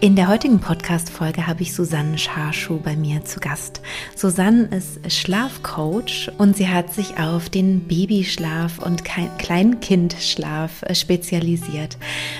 In der heutigen Podcast-Folge habe ich Susanne Scharschuh bei mir zu Gast. Susanne ist Schlafcoach und sie hat sich auf den Babyschlaf und Kleinkindschlaf äh, spezialisiert.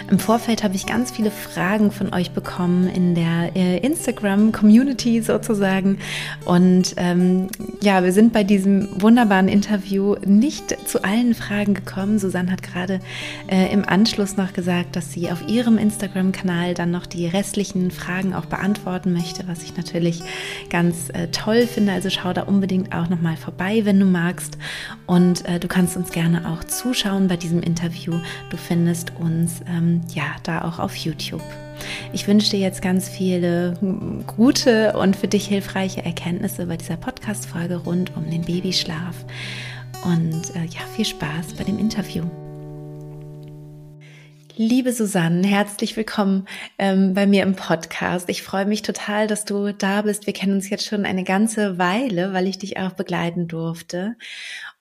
Im Vorfeld habe ich ganz viele Fragen von euch bekommen in der äh, Instagram-Community sozusagen. Und ähm, ja, wir sind bei diesem wunderbaren Interview nicht zu allen Fragen gekommen. Susanne hat gerade äh, im Anschluss noch gesagt, dass sie auf ihrem Instagram-Kanal dann noch die Rest restlichen Fragen auch beantworten möchte, was ich natürlich ganz äh, toll finde. Also schau da unbedingt auch nochmal vorbei, wenn du magst. Und äh, du kannst uns gerne auch zuschauen bei diesem Interview. Du findest uns ähm, ja da auch auf YouTube. Ich wünsche dir jetzt ganz viele gute und für dich hilfreiche Erkenntnisse bei dieser Podcast-Folge rund um den Babyschlaf. Und äh, ja, viel Spaß bei dem Interview. Liebe Susanne, herzlich willkommen ähm, bei mir im Podcast. Ich freue mich total, dass du da bist. Wir kennen uns jetzt schon eine ganze Weile, weil ich dich auch begleiten durfte.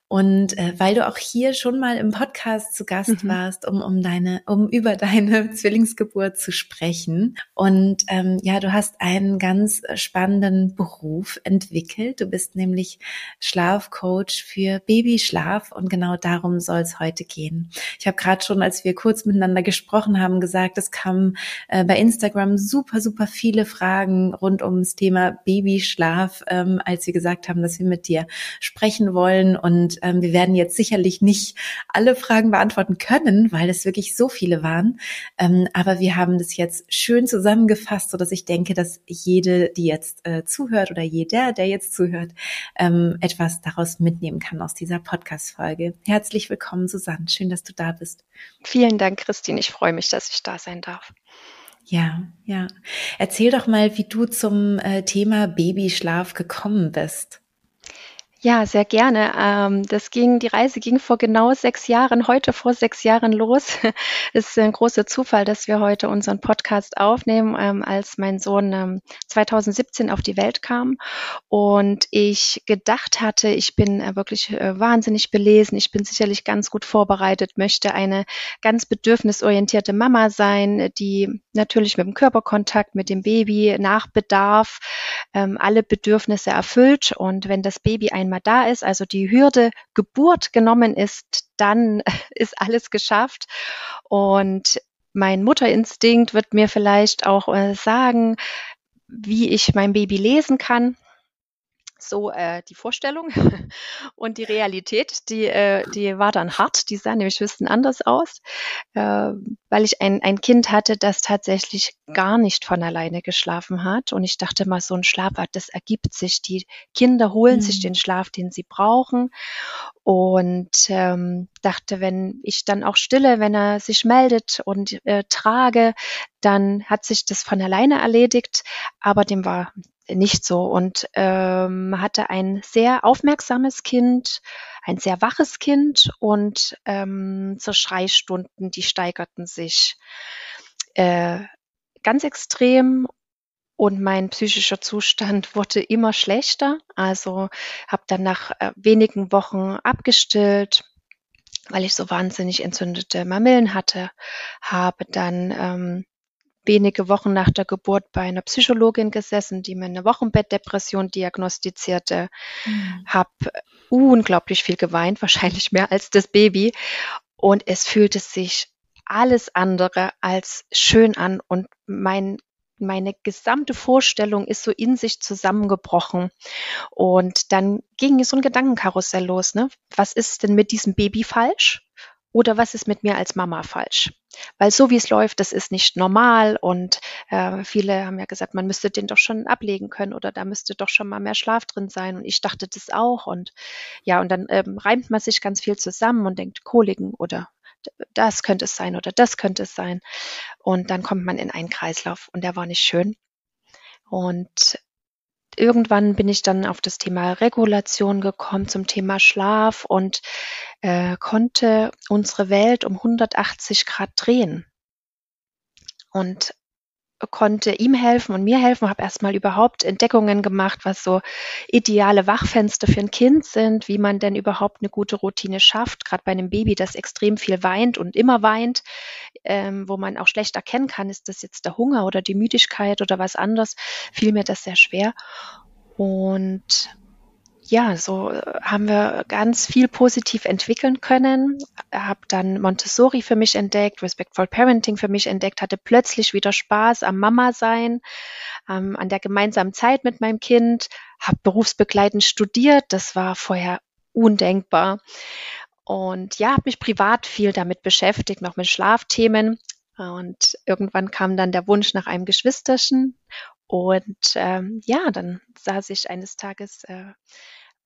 Und äh, weil du auch hier schon mal im Podcast zu Gast mhm. warst, um, um deine, um über deine Zwillingsgeburt zu sprechen. Und ähm, ja, du hast einen ganz spannenden Beruf entwickelt. Du bist nämlich Schlafcoach für Babyschlaf und genau darum soll es heute gehen. Ich habe gerade schon, als wir kurz miteinander gesprochen haben, gesagt, es kamen äh, bei Instagram super, super viele Fragen rund ums Thema Babyschlaf, ähm, als wir gesagt haben, dass wir mit dir sprechen wollen und ähm, wir werden jetzt sicherlich nicht alle Fragen beantworten können, weil es wirklich so viele waren. Ähm, aber wir haben das jetzt schön zusammengefasst, so dass ich denke, dass jede, die jetzt äh, zuhört oder jeder, der jetzt zuhört, ähm, etwas daraus mitnehmen kann aus dieser Podcast-Folge. Herzlich willkommen, Susanne. Schön, dass du da bist. Vielen Dank, Christine. Ich freue mich, dass ich da sein darf. Ja, ja. Erzähl doch mal, wie du zum äh, Thema Babyschlaf gekommen bist. Ja, sehr gerne. Ähm, das ging, die Reise ging vor genau sechs Jahren, heute vor sechs Jahren los. Es ist ein großer Zufall, dass wir heute unseren Podcast aufnehmen, ähm, als mein Sohn ähm, 2017 auf die Welt kam und ich gedacht hatte, ich bin äh, wirklich äh, wahnsinnig belesen, ich bin sicherlich ganz gut vorbereitet, möchte eine ganz bedürfnisorientierte Mama sein, die natürlich mit dem Körperkontakt, mit dem Baby nach Bedarf ähm, alle Bedürfnisse erfüllt und wenn das Baby ein einmal da ist, also die Hürde Geburt genommen ist, dann ist alles geschafft. Und mein Mutterinstinkt wird mir vielleicht auch äh, sagen, wie ich mein Baby lesen kann so äh, die Vorstellung und die Realität, die, äh, die war dann hart, die sah nämlich ein bisschen anders aus, äh, weil ich ein, ein Kind hatte, das tatsächlich gar nicht von alleine geschlafen hat. Und ich dachte mal, so ein Schlaf, das ergibt sich, die Kinder holen mhm. sich den Schlaf, den sie brauchen. Und ähm, dachte, wenn ich dann auch stille, wenn er sich meldet und äh, trage, dann hat sich das von alleine erledigt, aber dem war nicht so. Und ähm, hatte ein sehr aufmerksames Kind, ein sehr waches Kind und ähm, so Schreistunden, die steigerten sich äh, ganz extrem. Und mein psychischer Zustand wurde immer schlechter. Also habe dann nach äh, wenigen Wochen abgestillt, weil ich so wahnsinnig entzündete Mamillen hatte, habe dann ähm, wenige Wochen nach der Geburt bei einer Psychologin gesessen, die mir eine Wochenbettdepression diagnostizierte, mhm. habe unglaublich viel geweint, wahrscheinlich mehr als das Baby. Und es fühlte sich alles andere als schön an und mein meine gesamte Vorstellung ist so in sich zusammengebrochen. Und dann ging so ein Gedankenkarussell los. Ne? Was ist denn mit diesem Baby falsch? Oder was ist mit mir als Mama falsch? Weil so wie es läuft, das ist nicht normal und äh, viele haben ja gesagt, man müsste den doch schon ablegen können oder da müsste doch schon mal mehr Schlaf drin sein und ich dachte das auch und ja und dann ähm, reimt man sich ganz viel zusammen und denkt Koliken oder das könnte es sein oder das könnte es sein und dann kommt man in einen Kreislauf und der war nicht schön und irgendwann bin ich dann auf das Thema Regulation gekommen, zum Thema Schlaf und äh, konnte unsere Welt um 180 Grad drehen. Und konnte ihm helfen und mir helfen, habe erstmal überhaupt Entdeckungen gemacht, was so ideale Wachfenster für ein Kind sind, wie man denn überhaupt eine gute Routine schafft, gerade bei einem Baby, das extrem viel weint und immer weint, ähm, wo man auch schlecht erkennen kann, ist das jetzt der Hunger oder die Müdigkeit oder was anderes, fiel mir das sehr schwer. Und ja, so äh, haben wir ganz viel positiv entwickeln können. Habe dann Montessori für mich entdeckt, Respectful Parenting für mich entdeckt, hatte plötzlich wieder Spaß am Mama sein, ähm, an der gemeinsamen Zeit mit meinem Kind, habe berufsbegleitend studiert. Das war vorher undenkbar. Und ja, habe mich privat viel damit beschäftigt, noch mit Schlafthemen. Und irgendwann kam dann der Wunsch nach einem Geschwisterchen. Und ähm, ja, dann saß ich eines Tages äh,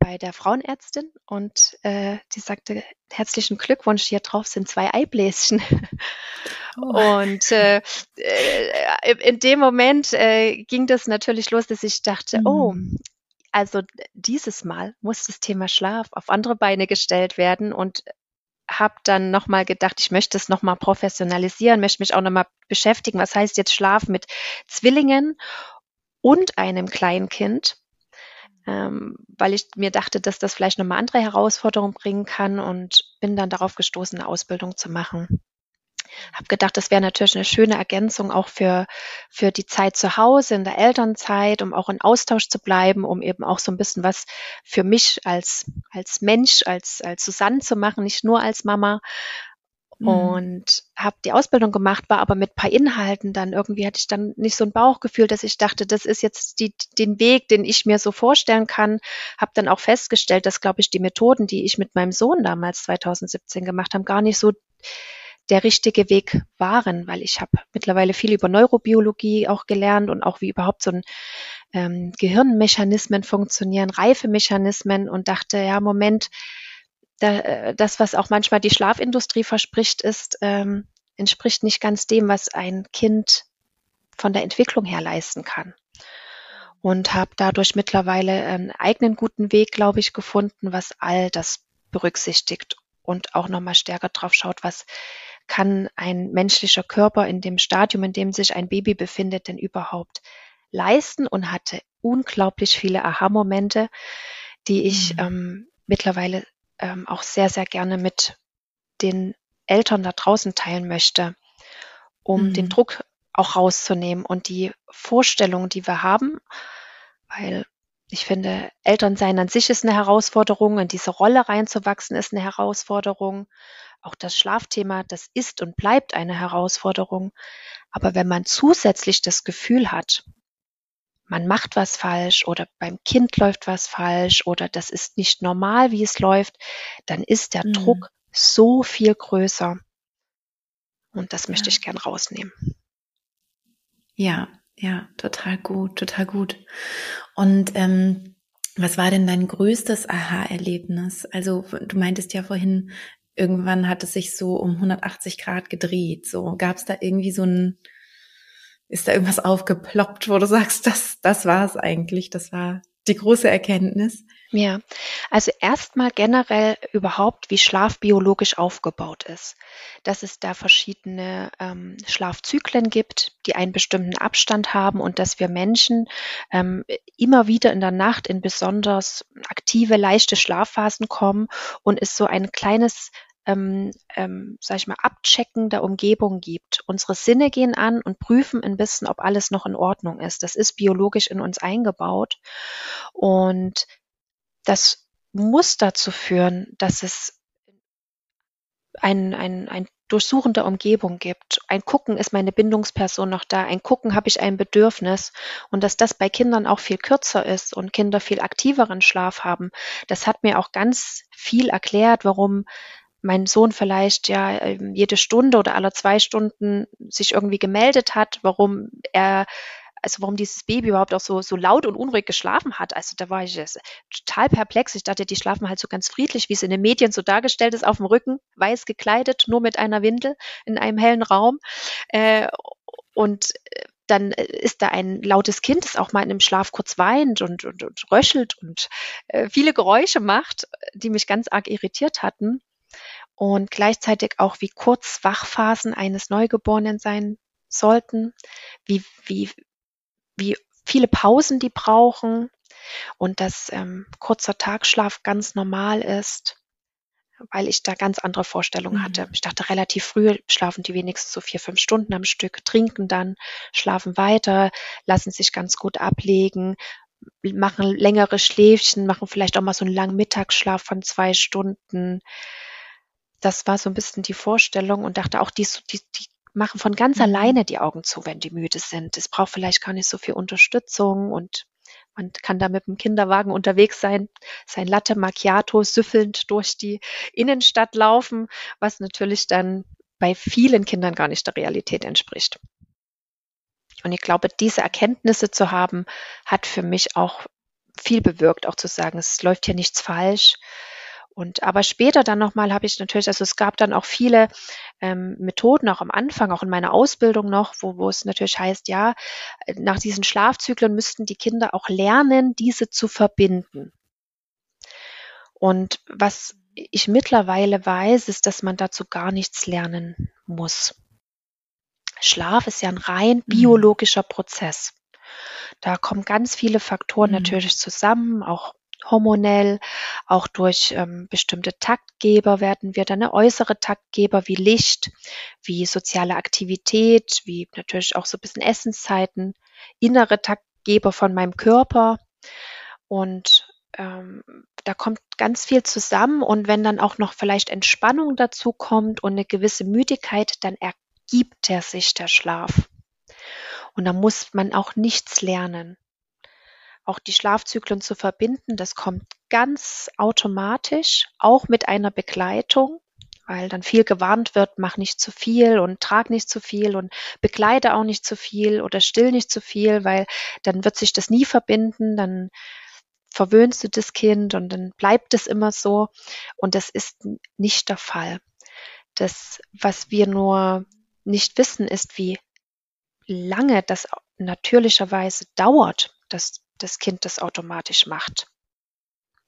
bei der Frauenärztin und äh, die sagte, herzlichen Glückwunsch, hier drauf sind zwei Eibläschen. Oh. Und äh, äh, in dem Moment äh, ging das natürlich los, dass ich dachte, mhm. oh, also dieses Mal muss das Thema Schlaf auf andere Beine gestellt werden und habe dann nochmal gedacht, ich möchte es nochmal professionalisieren, möchte mich auch nochmal beschäftigen, was heißt jetzt Schlaf mit Zwillingen und einem Kleinkind ähm, weil ich mir dachte, dass das vielleicht nochmal andere Herausforderungen bringen kann und bin dann darauf gestoßen, eine Ausbildung zu machen. Habe gedacht, das wäre natürlich eine schöne Ergänzung auch für, für die Zeit zu Hause, in der Elternzeit, um auch in Austausch zu bleiben, um eben auch so ein bisschen was für mich als, als Mensch, als, als Susanne zu machen, nicht nur als Mama. Mhm. Und habe die Ausbildung gemacht, war aber mit paar Inhalten dann irgendwie hatte ich dann nicht so ein Bauchgefühl, dass ich dachte, das ist jetzt die, den Weg, den ich mir so vorstellen kann. Habe dann auch festgestellt, dass, glaube ich, die Methoden, die ich mit meinem Sohn damals 2017 gemacht habe, gar nicht so der richtige Weg waren, weil ich habe mittlerweile viel über Neurobiologie auch gelernt und auch wie überhaupt so ein ähm, Gehirnmechanismen funktionieren, Reifemechanismen und dachte, ja, Moment, äh, das, was auch manchmal die Schlafindustrie verspricht, ist, ähm, entspricht nicht ganz dem, was ein Kind von der Entwicklung her leisten kann. Und habe dadurch mittlerweile einen eigenen guten Weg, glaube ich, gefunden, was all das berücksichtigt und auch nochmal stärker drauf schaut, was kann ein menschlicher Körper in dem Stadium, in dem sich ein Baby befindet, denn überhaupt leisten und hatte unglaublich viele Aha-Momente, die ich mhm. ähm, mittlerweile ähm, auch sehr, sehr gerne mit den Eltern da draußen teilen möchte, um mhm. den Druck auch rauszunehmen und die Vorstellungen, die wir haben, weil ich finde, Elternsein an sich ist eine Herausforderung, in diese Rolle reinzuwachsen ist eine Herausforderung. Auch das Schlafthema, das ist und bleibt eine Herausforderung. Aber wenn man zusätzlich das Gefühl hat, man macht was falsch oder beim Kind läuft was falsch oder das ist nicht normal, wie es läuft, dann ist der mhm. Druck so viel größer. Und das möchte ja. ich gern rausnehmen. Ja, ja, total gut, total gut. Und ähm, was war denn dein größtes Aha-Erlebnis? Also du meintest ja vorhin, irgendwann hat es sich so um 180 Grad gedreht. So gab es da irgendwie so ein ist da irgendwas aufgeploppt, wo du sagst, das, das war es eigentlich, das war die große Erkenntnis? Ja, also erstmal generell überhaupt, wie Schlaf biologisch aufgebaut ist. Dass es da verschiedene ähm, Schlafzyklen gibt, die einen bestimmten Abstand haben und dass wir Menschen ähm, immer wieder in der Nacht in besonders aktive, leichte Schlafphasen kommen und es so ein kleines ähm, ähm, sag ich mal, Abchecken der Umgebung gibt. Unsere Sinne gehen an und prüfen ein bisschen, ob alles noch in Ordnung ist. Das ist biologisch in uns eingebaut. Und das muss dazu führen, dass es ein, ein, ein Durchsuchen der Umgebung gibt. Ein Gucken, ist meine Bindungsperson noch da? Ein Gucken, habe ich ein Bedürfnis? Und dass das bei Kindern auch viel kürzer ist und Kinder viel aktiveren Schlaf haben, das hat mir auch ganz viel erklärt, warum mein Sohn vielleicht ja ähm, jede Stunde oder alle zwei Stunden sich irgendwie gemeldet hat, warum er also warum dieses Baby überhaupt auch so, so laut und unruhig geschlafen hat. Also da war ich total perplex. Ich dachte, die schlafen halt so ganz friedlich, wie es in den Medien so dargestellt ist, auf dem Rücken, weiß gekleidet, nur mit einer Windel in einem hellen Raum. Äh, und äh, dann äh, ist da ein lautes Kind, das auch mal in einem Schlaf kurz weint und, und, und röchelt und viele Geräusche macht, die mich ganz arg irritiert hatten und gleichzeitig auch wie kurz Wachphasen eines Neugeborenen sein sollten, wie, wie, wie viele Pausen die brauchen und dass ähm, kurzer Tagschlaf ganz normal ist, weil ich da ganz andere Vorstellungen mhm. hatte. Ich dachte, relativ früh schlafen die wenigstens so vier, fünf Stunden am Stück, trinken dann, schlafen weiter, lassen sich ganz gut ablegen, machen längere Schläfchen, machen vielleicht auch mal so einen langen Mittagsschlaf von zwei Stunden. Das war so ein bisschen die Vorstellung und dachte auch, die, die, die machen von ganz mhm. alleine die Augen zu, wenn die müde sind. Es braucht vielleicht gar nicht so viel Unterstützung und man kann da mit dem Kinderwagen unterwegs sein, sein Latte Macchiato süffelnd durch die Innenstadt laufen, was natürlich dann bei vielen Kindern gar nicht der Realität entspricht. Und ich glaube, diese Erkenntnisse zu haben, hat für mich auch viel bewirkt, auch zu sagen, es läuft hier nichts falsch. Und aber später dann nochmal habe ich natürlich, also es gab dann auch viele ähm, Methoden, auch am Anfang, auch in meiner Ausbildung noch, wo, wo es natürlich heißt, ja, nach diesen Schlafzyklen müssten die Kinder auch lernen, diese zu verbinden. Und was ich mittlerweile weiß, ist, dass man dazu gar nichts lernen muss. Schlaf ist ja ein rein mhm. biologischer Prozess. Da kommen ganz viele Faktoren mhm. natürlich zusammen, auch hormonell, auch durch ähm, bestimmte Taktgeber werden wir dann eine äußere Taktgeber wie Licht, wie soziale Aktivität, wie natürlich auch so ein bisschen Essenszeiten, innere Taktgeber von meinem Körper. Und ähm, da kommt ganz viel zusammen und wenn dann auch noch vielleicht Entspannung dazu kommt und eine gewisse Müdigkeit, dann ergibt er sich der Schlaf. Und da muss man auch nichts lernen. Auch die Schlafzyklen zu verbinden, das kommt ganz automatisch, auch mit einer Begleitung, weil dann viel gewarnt wird, mach nicht zu viel und trag nicht zu viel und begleite auch nicht zu viel oder still nicht zu viel, weil dann wird sich das nie verbinden, dann verwöhnst du das Kind und dann bleibt es immer so. Und das ist nicht der Fall. Das, was wir nur nicht wissen, ist, wie lange das natürlicherweise dauert, dass das Kind das automatisch macht.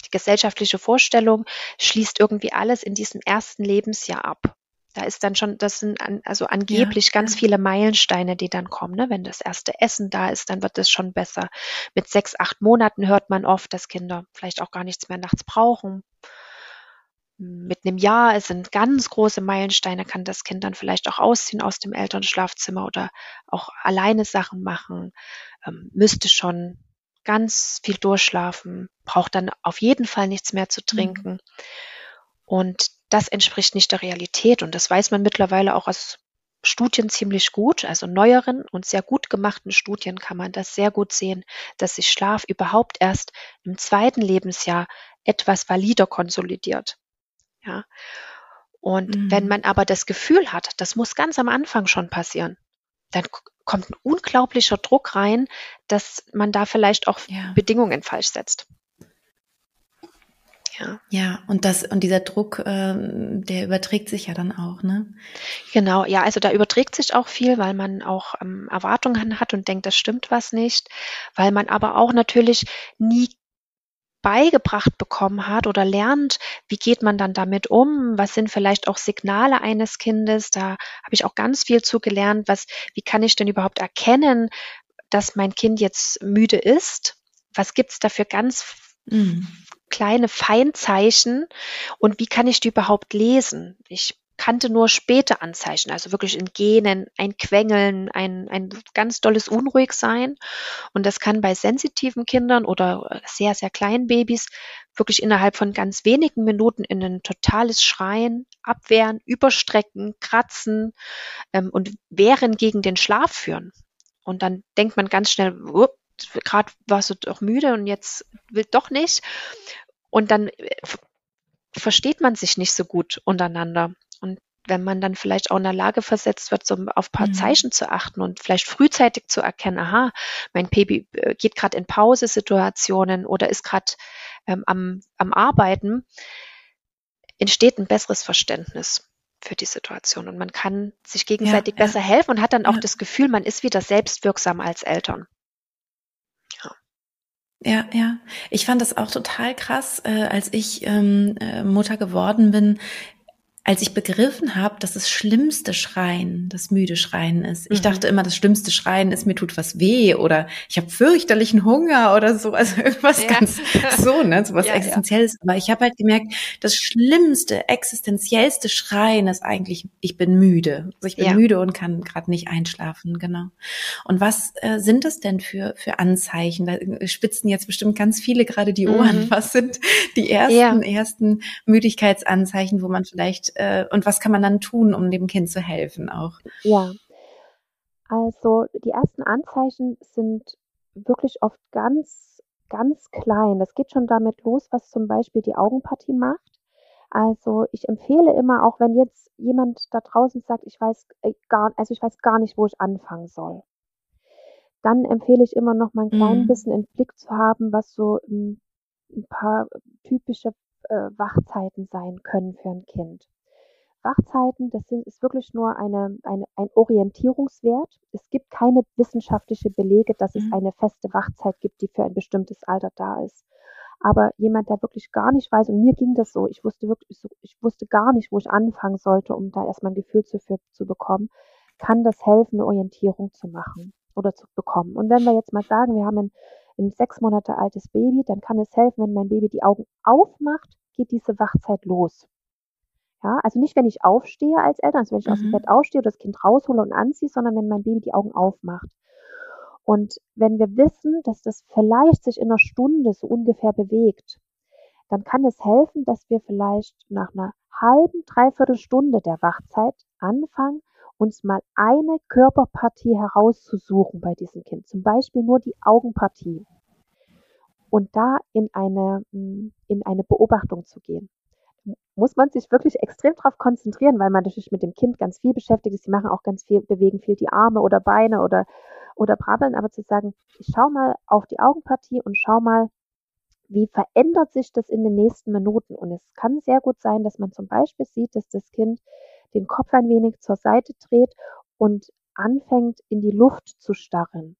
Die gesellschaftliche Vorstellung schließt irgendwie alles in diesem ersten Lebensjahr ab. Da ist dann schon, das sind an, also angeblich ja, ganz ja. viele Meilensteine, die dann kommen. Ne? Wenn das erste Essen da ist, dann wird es schon besser. Mit sechs, acht Monaten hört man oft, dass Kinder vielleicht auch gar nichts mehr nachts brauchen mit einem Jahr, es sind ganz große Meilensteine, kann das Kind dann vielleicht auch ausziehen aus dem Elternschlafzimmer oder auch alleine Sachen machen, ähm, müsste schon ganz viel durchschlafen, braucht dann auf jeden Fall nichts mehr zu mhm. trinken. Mhm. Und das entspricht nicht der Realität. Und das weiß man mittlerweile auch aus Studien ziemlich gut, also neueren und sehr gut gemachten Studien kann man das sehr gut sehen, dass sich Schlaf überhaupt erst im zweiten Lebensjahr etwas valider konsolidiert. Ja. Und mhm. wenn man aber das Gefühl hat, das muss ganz am Anfang schon passieren, dann kommt ein unglaublicher Druck rein, dass man da vielleicht auch ja. Bedingungen falsch setzt. Ja. ja, und das und dieser Druck, ähm, der überträgt sich ja dann auch, ne? Genau, ja, also da überträgt sich auch viel, weil man auch ähm, Erwartungen hat und denkt, das stimmt was nicht, weil man aber auch natürlich nie beigebracht bekommen hat oder lernt, wie geht man dann damit um, was sind vielleicht auch Signale eines Kindes, da habe ich auch ganz viel zu gelernt, was, wie kann ich denn überhaupt erkennen, dass mein Kind jetzt müde ist, was gibt's da für ganz mhm. kleine Feinzeichen? Und wie kann ich die überhaupt lesen? Ich kannte nur späte Anzeichen, also wirklich in Genen, ein Quengeln, ein, ein ganz dolles Unruhigsein. Und das kann bei sensitiven Kindern oder sehr, sehr kleinen Babys wirklich innerhalb von ganz wenigen Minuten in ein totales Schreien, Abwehren, Überstrecken, Kratzen ähm, und Wehren gegen den Schlaf führen. Und dann denkt man ganz schnell, gerade warst du doch müde und jetzt will doch nicht. Und dann äh, versteht man sich nicht so gut untereinander. Und wenn man dann vielleicht auch in der Lage versetzt wird, so auf ein paar mhm. Zeichen zu achten und vielleicht frühzeitig zu erkennen, aha, mein Baby äh, geht gerade in Pausesituationen oder ist gerade ähm, am, am Arbeiten, entsteht ein besseres Verständnis für die Situation und man kann sich gegenseitig ja, besser ja. helfen und hat dann auch ja. das Gefühl, man ist wieder selbstwirksam als Eltern. Ja, ja. Ich fand das auch total krass, äh, als ich ähm, äh, Mutter geworden bin, als ich begriffen habe, dass das schlimmste Schreien das müde Schreien ist. Ich mhm. dachte immer, das schlimmste Schreien ist, mir tut was weh oder ich habe fürchterlichen Hunger oder so. Also irgendwas ja. ganz so, ne? So was ja, Existenzielles. Ja. Aber ich habe halt gemerkt, das schlimmste, existenziellste Schreien ist eigentlich, ich bin müde. Also ich bin müde und kann gerade nicht einschlafen, genau. Und was äh, sind das denn für, für Anzeichen? Da spitzen jetzt bestimmt ganz viele gerade die Ohren. Mhm. Was sind die ersten, ersten Müdigkeitsanzeichen, wo man vielleicht äh, und was kann man dann tun, um dem Kind zu helfen auch? Ja, also die ersten Anzeichen sind wirklich oft ganz, ganz klein. Das geht schon damit los, was zum Beispiel die Augenpartie macht. Also ich empfehle immer, auch wenn jetzt jemand da draußen sagt, ich weiß äh, gar, also ich weiß gar nicht, wo ich anfangen soll, dann empfehle ich immer noch mal ein klein mhm. bisschen im Blick zu haben, was so ein, ein paar typische äh, Wachzeiten sein können für ein Kind. Wachzeiten, das sind, ist wirklich nur eine, eine, ein Orientierungswert. Es gibt keine wissenschaftliche Belege, dass es mhm. eine feste Wachzeit gibt, die für ein bestimmtes Alter da ist. Aber jemand, der wirklich gar nicht weiß, und mir ging das so, ich wusste wirklich, ich wusste gar nicht, wo ich anfangen sollte, um da erstmal ein Gefühl zu, für, zu bekommen, kann das helfen, eine Orientierung zu machen oder zu bekommen. Und wenn wir jetzt mal sagen, wir haben ein, ein sechs Monate altes Baby, dann kann es helfen, wenn mein Baby die Augen aufmacht, geht diese Wachzeit los. Ja, also nicht, wenn ich aufstehe als Eltern, also wenn ich mhm. aus dem mhm. Bett aufstehe oder das Kind raushole und anziehe, sondern wenn mein Baby die Augen aufmacht. Und wenn wir wissen, dass das vielleicht sich in einer Stunde so ungefähr bewegt, dann kann es helfen, dass wir vielleicht nach einer halben, dreiviertel Stunde der Wachzeit anfangen, uns mal eine Körperpartie herauszusuchen bei diesem Kind. Zum Beispiel nur die Augenpartie. Und da in eine, hm, in eine Beobachtung zu gehen muss man sich wirklich extrem darauf konzentrieren, weil man natürlich mit dem Kind ganz viel beschäftigt ist. Die machen auch ganz viel, bewegen viel die Arme oder Beine oder, oder brabbeln. Aber zu sagen, ich schau mal auf die Augenpartie und schau mal, wie verändert sich das in den nächsten Minuten. Und es kann sehr gut sein, dass man zum Beispiel sieht, dass das Kind den Kopf ein wenig zur Seite dreht und anfängt, in die Luft zu starren.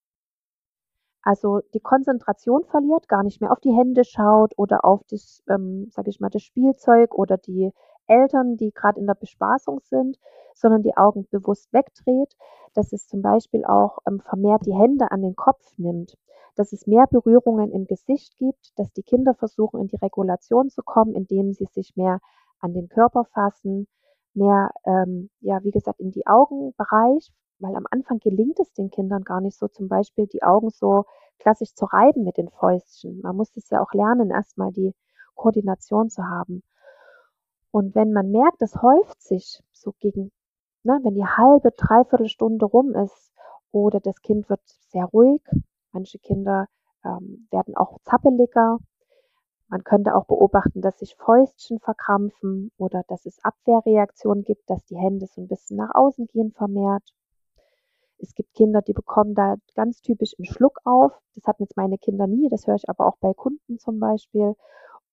Also die Konzentration verliert, gar nicht mehr auf die Hände schaut oder auf das, ähm, sage ich mal, das Spielzeug oder die Eltern, die gerade in der Bespaßung sind, sondern die Augen bewusst wegdreht, dass es zum Beispiel auch ähm, vermehrt die Hände an den Kopf nimmt, dass es mehr Berührungen im Gesicht gibt, dass die Kinder versuchen, in die Regulation zu kommen, indem sie sich mehr an den Körper fassen, mehr, ähm, ja, wie gesagt, in die Augenbereich weil am Anfang gelingt es den Kindern gar nicht so, zum Beispiel die Augen so klassisch zu reiben mit den Fäustchen. Man muss es ja auch lernen, erstmal die Koordination zu haben. Und wenn man merkt, es häuft sich so gegen, ne, wenn die halbe, dreiviertel Stunde rum ist oder das Kind wird sehr ruhig, manche Kinder ähm, werden auch zappeliger. Man könnte auch beobachten, dass sich Fäustchen verkrampfen oder dass es Abwehrreaktionen gibt, dass die Hände so ein bisschen nach außen gehen vermehrt. Es gibt Kinder, die bekommen da ganz typisch einen Schluck auf. Das hatten jetzt meine Kinder nie, das höre ich aber auch bei Kunden zum Beispiel.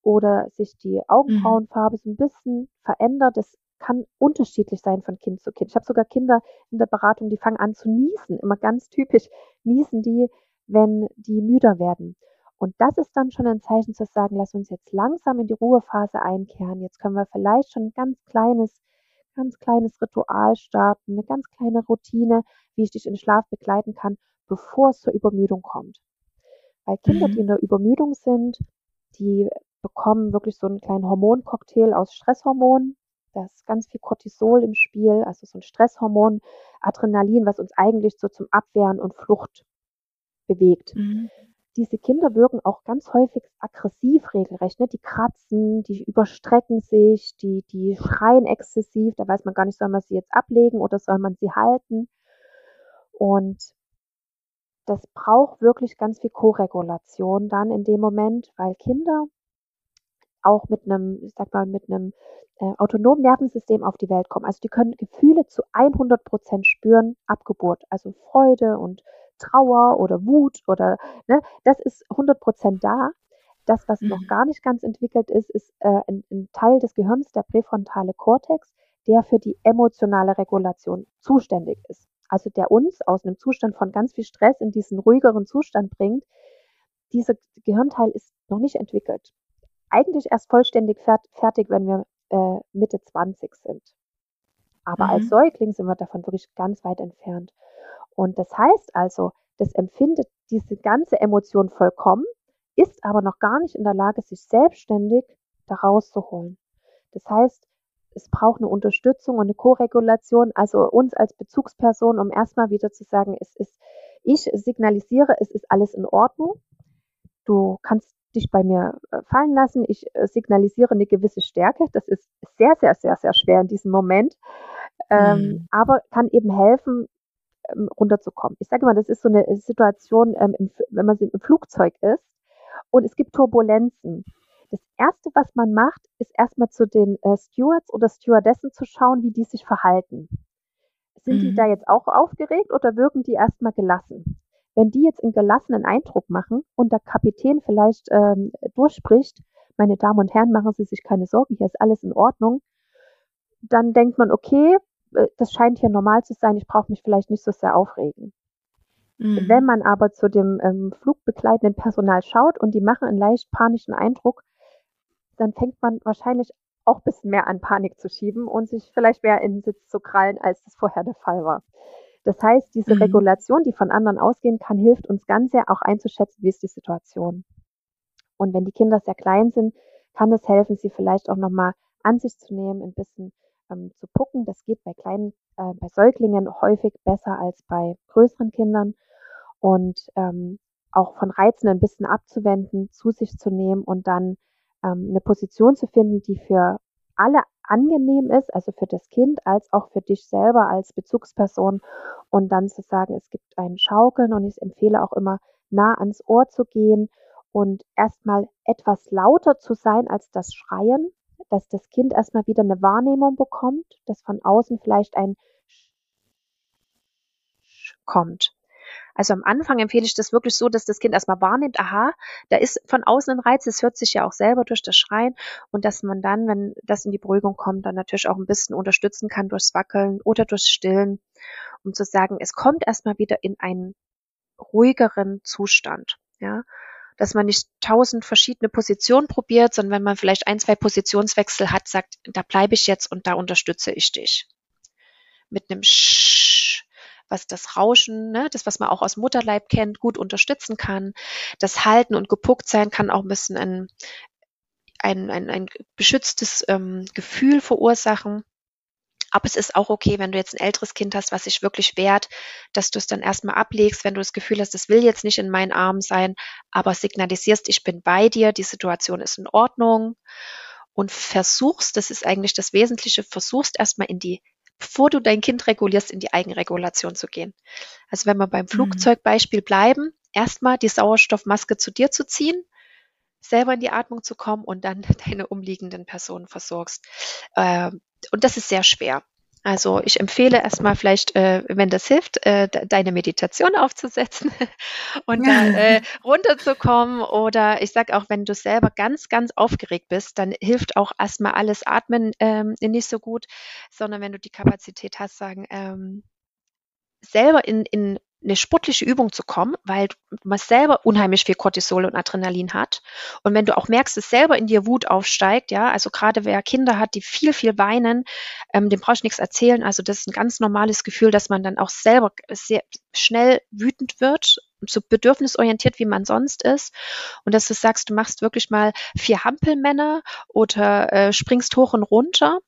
Oder sich die mhm. Augenbrauenfarbe so ein bisschen verändert. Das kann unterschiedlich sein von Kind zu Kind. Ich habe sogar Kinder in der Beratung, die fangen an zu niesen. Immer ganz typisch niesen die, wenn die müder werden. Und das ist dann schon ein Zeichen zu sagen, lass uns jetzt langsam in die Ruhephase einkehren. Jetzt können wir vielleicht schon ein ganz kleines ganz kleines Ritual starten, eine ganz kleine Routine, wie ich dich in Schlaf begleiten kann, bevor es zur Übermüdung kommt. Weil Kinder, mhm. die in der Übermüdung sind, die bekommen wirklich so einen kleinen Hormoncocktail aus Stresshormonen. Da ist ganz viel Cortisol im Spiel, also so ein Stresshormon, Adrenalin, was uns eigentlich so zum Abwehren und Flucht bewegt. Mhm diese Kinder wirken auch ganz häufig aggressiv regelrecht. Ne? Die kratzen, die überstrecken sich, die, die schreien exzessiv. Da weiß man gar nicht, soll man sie jetzt ablegen oder soll man sie halten. Und das braucht wirklich ganz viel Koregulation dann in dem Moment, weil Kinder auch mit einem, ich sag mal, mit einem äh, autonomen Nervensystem auf die Welt kommen. Also die können Gefühle zu 100 Prozent spüren ab Geburt. Also Freude und Trauer oder Wut oder, ne, das ist 100 Prozent da. Das, was mhm. noch gar nicht ganz entwickelt ist, ist äh, ein, ein Teil des Gehirns, der präfrontale Kortex, der für die emotionale Regulation zuständig ist. Also der uns aus einem Zustand von ganz viel Stress in diesen ruhigeren Zustand bringt. Dieser Gehirnteil ist noch nicht entwickelt. Eigentlich erst vollständig fertig, wenn wir äh, Mitte 20 sind. Aber mhm. als Säugling sind wir davon wirklich ganz weit entfernt. Und das heißt also, das empfindet diese ganze Emotion vollkommen, ist aber noch gar nicht in der Lage, sich selbstständig da rauszuholen. Das heißt, es braucht eine Unterstützung und eine Koregulation, also uns als Bezugsperson, um erstmal wieder zu sagen, es ist, ich signalisiere, es ist alles in Ordnung. Du kannst dich bei mir äh, fallen lassen. Ich äh, signalisiere eine gewisse Stärke. Das ist sehr, sehr, sehr, sehr schwer in diesem Moment. Ähm, mhm. Aber kann eben helfen, ähm, runterzukommen. Ich sage mal, das ist so eine Situation, ähm, wenn man im Flugzeug ist und es gibt Turbulenzen. Das Erste, was man macht, ist erstmal zu den äh, Stewards oder Stewardessen zu schauen, wie die sich verhalten. Sind mhm. die da jetzt auch aufgeregt oder wirken die erstmal gelassen? Wenn die jetzt einen gelassenen Eindruck machen und der Kapitän vielleicht ähm, durchspricht, meine Damen und Herren, machen Sie sich keine Sorgen, hier ist alles in Ordnung, dann denkt man, okay, äh, das scheint hier normal zu sein, ich brauche mich vielleicht nicht so sehr aufregen. Mhm. Wenn man aber zu dem ähm, flugbegleitenden Personal schaut und die machen einen leicht panischen Eindruck, dann fängt man wahrscheinlich auch ein bisschen mehr an Panik zu schieben und sich vielleicht mehr in den Sitz zu krallen, als das vorher der Fall war. Das heißt, diese mhm. Regulation, die von anderen ausgehen kann, hilft uns ganz sehr auch einzuschätzen, wie ist die Situation. Und wenn die Kinder sehr klein sind, kann es helfen, sie vielleicht auch nochmal an sich zu nehmen, ein bisschen ähm, zu pucken. Das geht bei kleinen, äh, bei Säuglingen häufig besser als bei größeren Kindern. Und ähm, auch von Reizen ein bisschen abzuwenden, zu sich zu nehmen und dann ähm, eine Position zu finden, die für alle angenehm ist, also für das Kind als auch für dich selber als Bezugsperson und dann zu sagen, es gibt ein Schaukeln und ich empfehle auch immer nah ans Ohr zu gehen und erstmal etwas lauter zu sein als das Schreien, dass das Kind erstmal wieder eine Wahrnehmung bekommt, dass von außen vielleicht ein kommt. Also am Anfang empfehle ich das wirklich so, dass das Kind erstmal wahrnimmt, aha, da ist von außen ein Reiz, das hört sich ja auch selber durch das Schreien und dass man dann, wenn das in die Beruhigung kommt, dann natürlich auch ein bisschen unterstützen kann durchs Wackeln oder durchs Stillen, um zu sagen, es kommt erstmal wieder in einen ruhigeren Zustand, ja dass man nicht tausend verschiedene Positionen probiert, sondern wenn man vielleicht ein, zwei Positionswechsel hat, sagt, da bleibe ich jetzt und da unterstütze ich dich. Mit einem Sch was das Rauschen, ne, das, was man auch aus Mutterleib kennt, gut unterstützen kann. Das Halten und gepuckt sein kann auch ein bisschen ein, ein, ein, ein beschütztes ähm, Gefühl verursachen. Aber es ist auch okay, wenn du jetzt ein älteres Kind hast, was sich wirklich wehrt, dass du es dann erstmal ablegst, wenn du das Gefühl hast, das will jetzt nicht in meinen Armen sein, aber signalisierst, ich bin bei dir, die Situation ist in Ordnung und versuchst, das ist eigentlich das Wesentliche, versuchst erstmal in die bevor du dein Kind regulierst, in die Eigenregulation zu gehen. Also wenn wir beim mhm. Flugzeugbeispiel bleiben, erstmal die Sauerstoffmaske zu dir zu ziehen, selber in die Atmung zu kommen und dann deine umliegenden Personen versorgst. Ähm, und das ist sehr schwer. Also ich empfehle erstmal vielleicht, äh, wenn das hilft, äh, deine Meditation aufzusetzen und dann äh, runterzukommen. Oder ich sage auch, wenn du selber ganz, ganz aufgeregt bist, dann hilft auch erstmal alles Atmen ähm, nicht so gut, sondern wenn du die Kapazität hast, sagen, ähm, selber in, in eine sportliche Übung zu kommen, weil man selber unheimlich viel Cortisol und Adrenalin hat. Und wenn du auch merkst, dass selber in dir Wut aufsteigt, ja, also gerade wer Kinder hat, die viel, viel weinen, ähm, dem brauchst du nichts erzählen. Also das ist ein ganz normales Gefühl, dass man dann auch selber sehr schnell wütend wird, so bedürfnisorientiert, wie man sonst ist. Und dass du sagst, du machst wirklich mal vier Hampelmänner oder äh, springst hoch und runter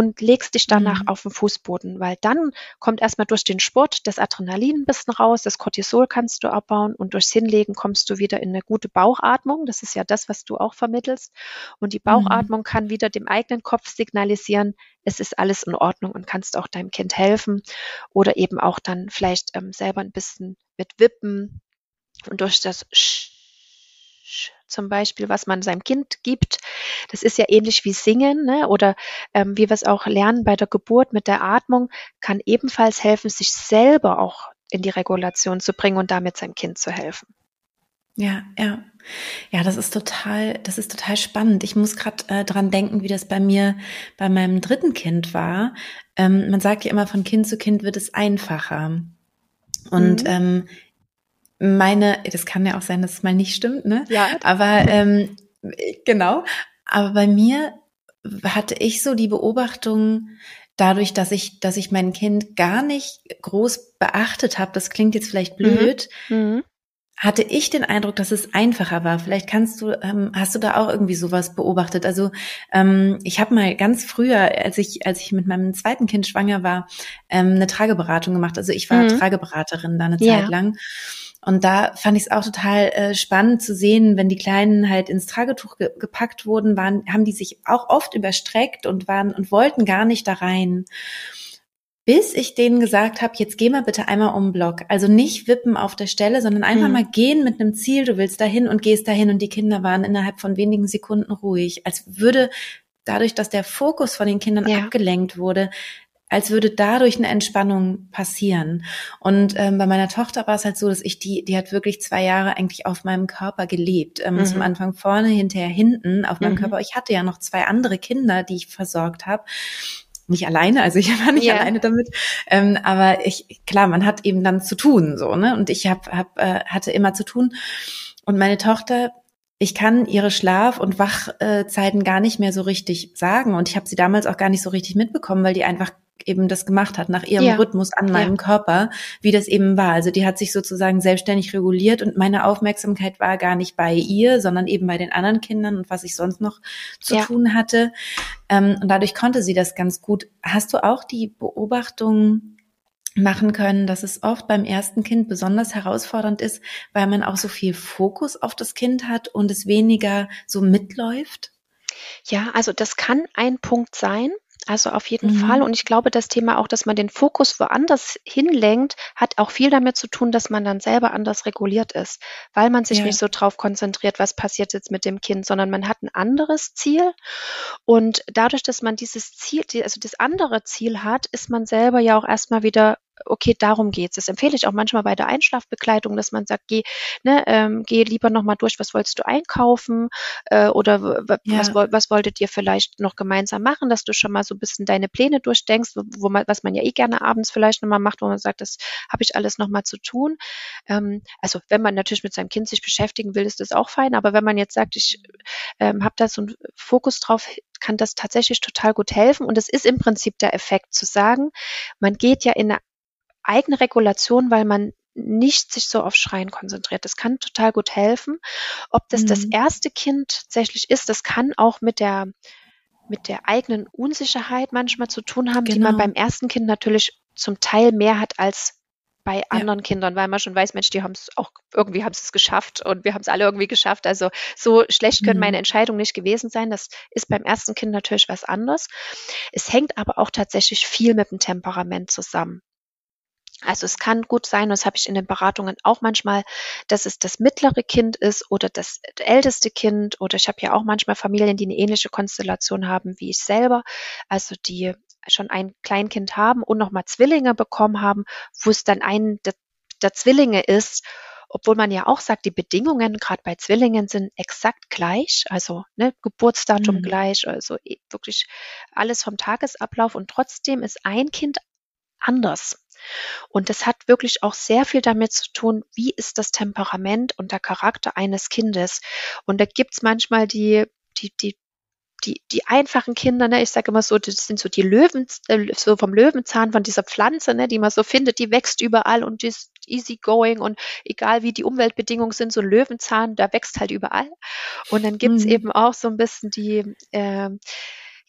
und legst dich danach mhm. auf den Fußboden, weil dann kommt erstmal durch den Sport das Adrenalin ein bisschen raus, das Cortisol kannst du abbauen und durchs Hinlegen kommst du wieder in eine gute Bauchatmung. Das ist ja das, was du auch vermittelst. Und die mhm. Bauchatmung mhm. kann wieder dem eigenen Kopf signalisieren, es ist alles in Ordnung und kannst auch deinem Kind helfen oder eben auch dann vielleicht ähm, selber ein bisschen mit Wippen und durch das Sch zum Beispiel, was man seinem Kind gibt. Das ist ja ähnlich wie Singen ne? oder ähm, wie wir es auch lernen bei der Geburt mit der Atmung, kann ebenfalls helfen, sich selber auch in die Regulation zu bringen und damit seinem Kind zu helfen. Ja, ja. Ja, das ist total, das ist total spannend. Ich muss gerade äh, dran denken, wie das bei mir bei meinem dritten Kind war. Ähm, man sagt ja immer, von Kind zu Kind wird es einfacher. Und mhm. ähm, meine, das kann ja auch sein, dass es mal nicht stimmt, ne? Ja. Aber ähm, genau. Aber bei mir hatte ich so die Beobachtung, dadurch, dass ich, dass ich mein Kind gar nicht groß beachtet habe, das klingt jetzt vielleicht mhm. blöd, mhm hatte ich den Eindruck, dass es einfacher war. Vielleicht kannst du, ähm, hast du da auch irgendwie sowas beobachtet? Also ähm, ich habe mal ganz früher, als ich, als ich mit meinem zweiten Kind schwanger war, ähm, eine Trageberatung gemacht. Also ich war mhm. Trageberaterin da eine ja. Zeit lang. Und da fand ich es auch total äh, spannend zu sehen, wenn die Kleinen halt ins Tragetuch ge gepackt wurden, waren, haben die sich auch oft überstreckt und waren und wollten gar nicht da rein bis ich denen gesagt habe, jetzt geh mal bitte einmal um den Block. Also nicht wippen auf der Stelle, sondern einfach mhm. mal gehen mit einem Ziel. Du willst dahin und gehst dahin. Und die Kinder waren innerhalb von wenigen Sekunden ruhig. Als würde dadurch, dass der Fokus von den Kindern ja. abgelenkt wurde, als würde dadurch eine Entspannung passieren. Und ähm, bei meiner Tochter war es halt so, dass ich die, die hat wirklich zwei Jahre eigentlich auf meinem Körper gelebt. Ähm, mhm. Zum Anfang vorne, hinterher hinten auf meinem mhm. Körper. Ich hatte ja noch zwei andere Kinder, die ich versorgt habe nicht alleine, also ich war nicht yeah. alleine damit, ähm, aber ich klar, man hat eben dann zu tun so, ne? Und ich hab, hab äh, hatte immer zu tun und meine Tochter ich kann ihre Schlaf- und Wachzeiten gar nicht mehr so richtig sagen. Und ich habe sie damals auch gar nicht so richtig mitbekommen, weil die einfach eben das gemacht hat, nach ihrem ja. Rhythmus an meinem ja. Körper, wie das eben war. Also die hat sich sozusagen selbstständig reguliert und meine Aufmerksamkeit war gar nicht bei ihr, sondern eben bei den anderen Kindern und was ich sonst noch zu ja. tun hatte. Ähm, und dadurch konnte sie das ganz gut. Hast du auch die Beobachtung machen können, dass es oft beim ersten Kind besonders herausfordernd ist, weil man auch so viel Fokus auf das Kind hat und es weniger so mitläuft? Ja, also das kann ein Punkt sein. Also auf jeden mhm. Fall. Und ich glaube, das Thema auch, dass man den Fokus woanders hinlenkt, hat auch viel damit zu tun, dass man dann selber anders reguliert ist, weil man sich ja. nicht so drauf konzentriert, was passiert jetzt mit dem Kind, sondern man hat ein anderes Ziel. Und dadurch, dass man dieses Ziel, also das andere Ziel hat, ist man selber ja auch erstmal wieder okay, darum geht's. Das empfehle ich auch manchmal bei der Einschlafbegleitung, dass man sagt, geh, ne, ähm, geh lieber nochmal durch, was wolltest du einkaufen äh, oder ja. was, was wolltet ihr vielleicht noch gemeinsam machen, dass du schon mal so ein bisschen deine Pläne durchdenkst, wo, wo man, was man ja eh gerne abends vielleicht nochmal macht, wo man sagt, das habe ich alles nochmal zu tun. Ähm, also wenn man natürlich mit seinem Kind sich beschäftigen will, ist das auch fein, aber wenn man jetzt sagt, ich ähm, habe da so einen Fokus drauf, kann das tatsächlich total gut helfen. Und es ist im Prinzip der Effekt zu sagen, man geht ja in eine eigene Regulation, weil man nicht sich so auf Schreien konzentriert. Das kann total gut helfen. Ob das mhm. das erste Kind tatsächlich ist, das kann auch mit der mit der eigenen Unsicherheit manchmal zu tun haben, genau. die man genau. beim ersten Kind natürlich zum Teil mehr hat als bei anderen ja. Kindern, weil man schon weiß, Mensch, die haben es auch irgendwie haben es geschafft und wir haben es alle irgendwie geschafft. Also so schlecht können mhm. meine Entscheidungen nicht gewesen sein. Das ist beim ersten Kind natürlich was anderes. Es hängt aber auch tatsächlich viel mit dem Temperament zusammen. Also es kann gut sein, das habe ich in den Beratungen auch manchmal, dass es das mittlere Kind ist oder das älteste Kind oder ich habe ja auch manchmal Familien, die eine ähnliche Konstellation haben wie ich selber, also die schon ein Kleinkind haben und nochmal Zwillinge bekommen haben, wo es dann ein der, der Zwillinge ist obwohl man ja auch sagt, die Bedingungen gerade bei Zwillingen sind exakt gleich, also ne, Geburtsdatum mhm. gleich, also eh, wirklich alles vom Tagesablauf und trotzdem ist ein Kind anders. Und das hat wirklich auch sehr viel damit zu tun, wie ist das Temperament und der Charakter eines Kindes. Und da gibt's manchmal die, die, die, die, die einfachen Kinder, ne, ich sage immer so, das sind so die Löwen, äh, so vom Löwenzahn von dieser Pflanze, ne, die man so findet, die wächst überall und die ist easy going und egal wie die Umweltbedingungen sind, so ein Löwenzahn, der wächst halt überall. Und dann gibt's mhm. eben auch so ein bisschen die, äh,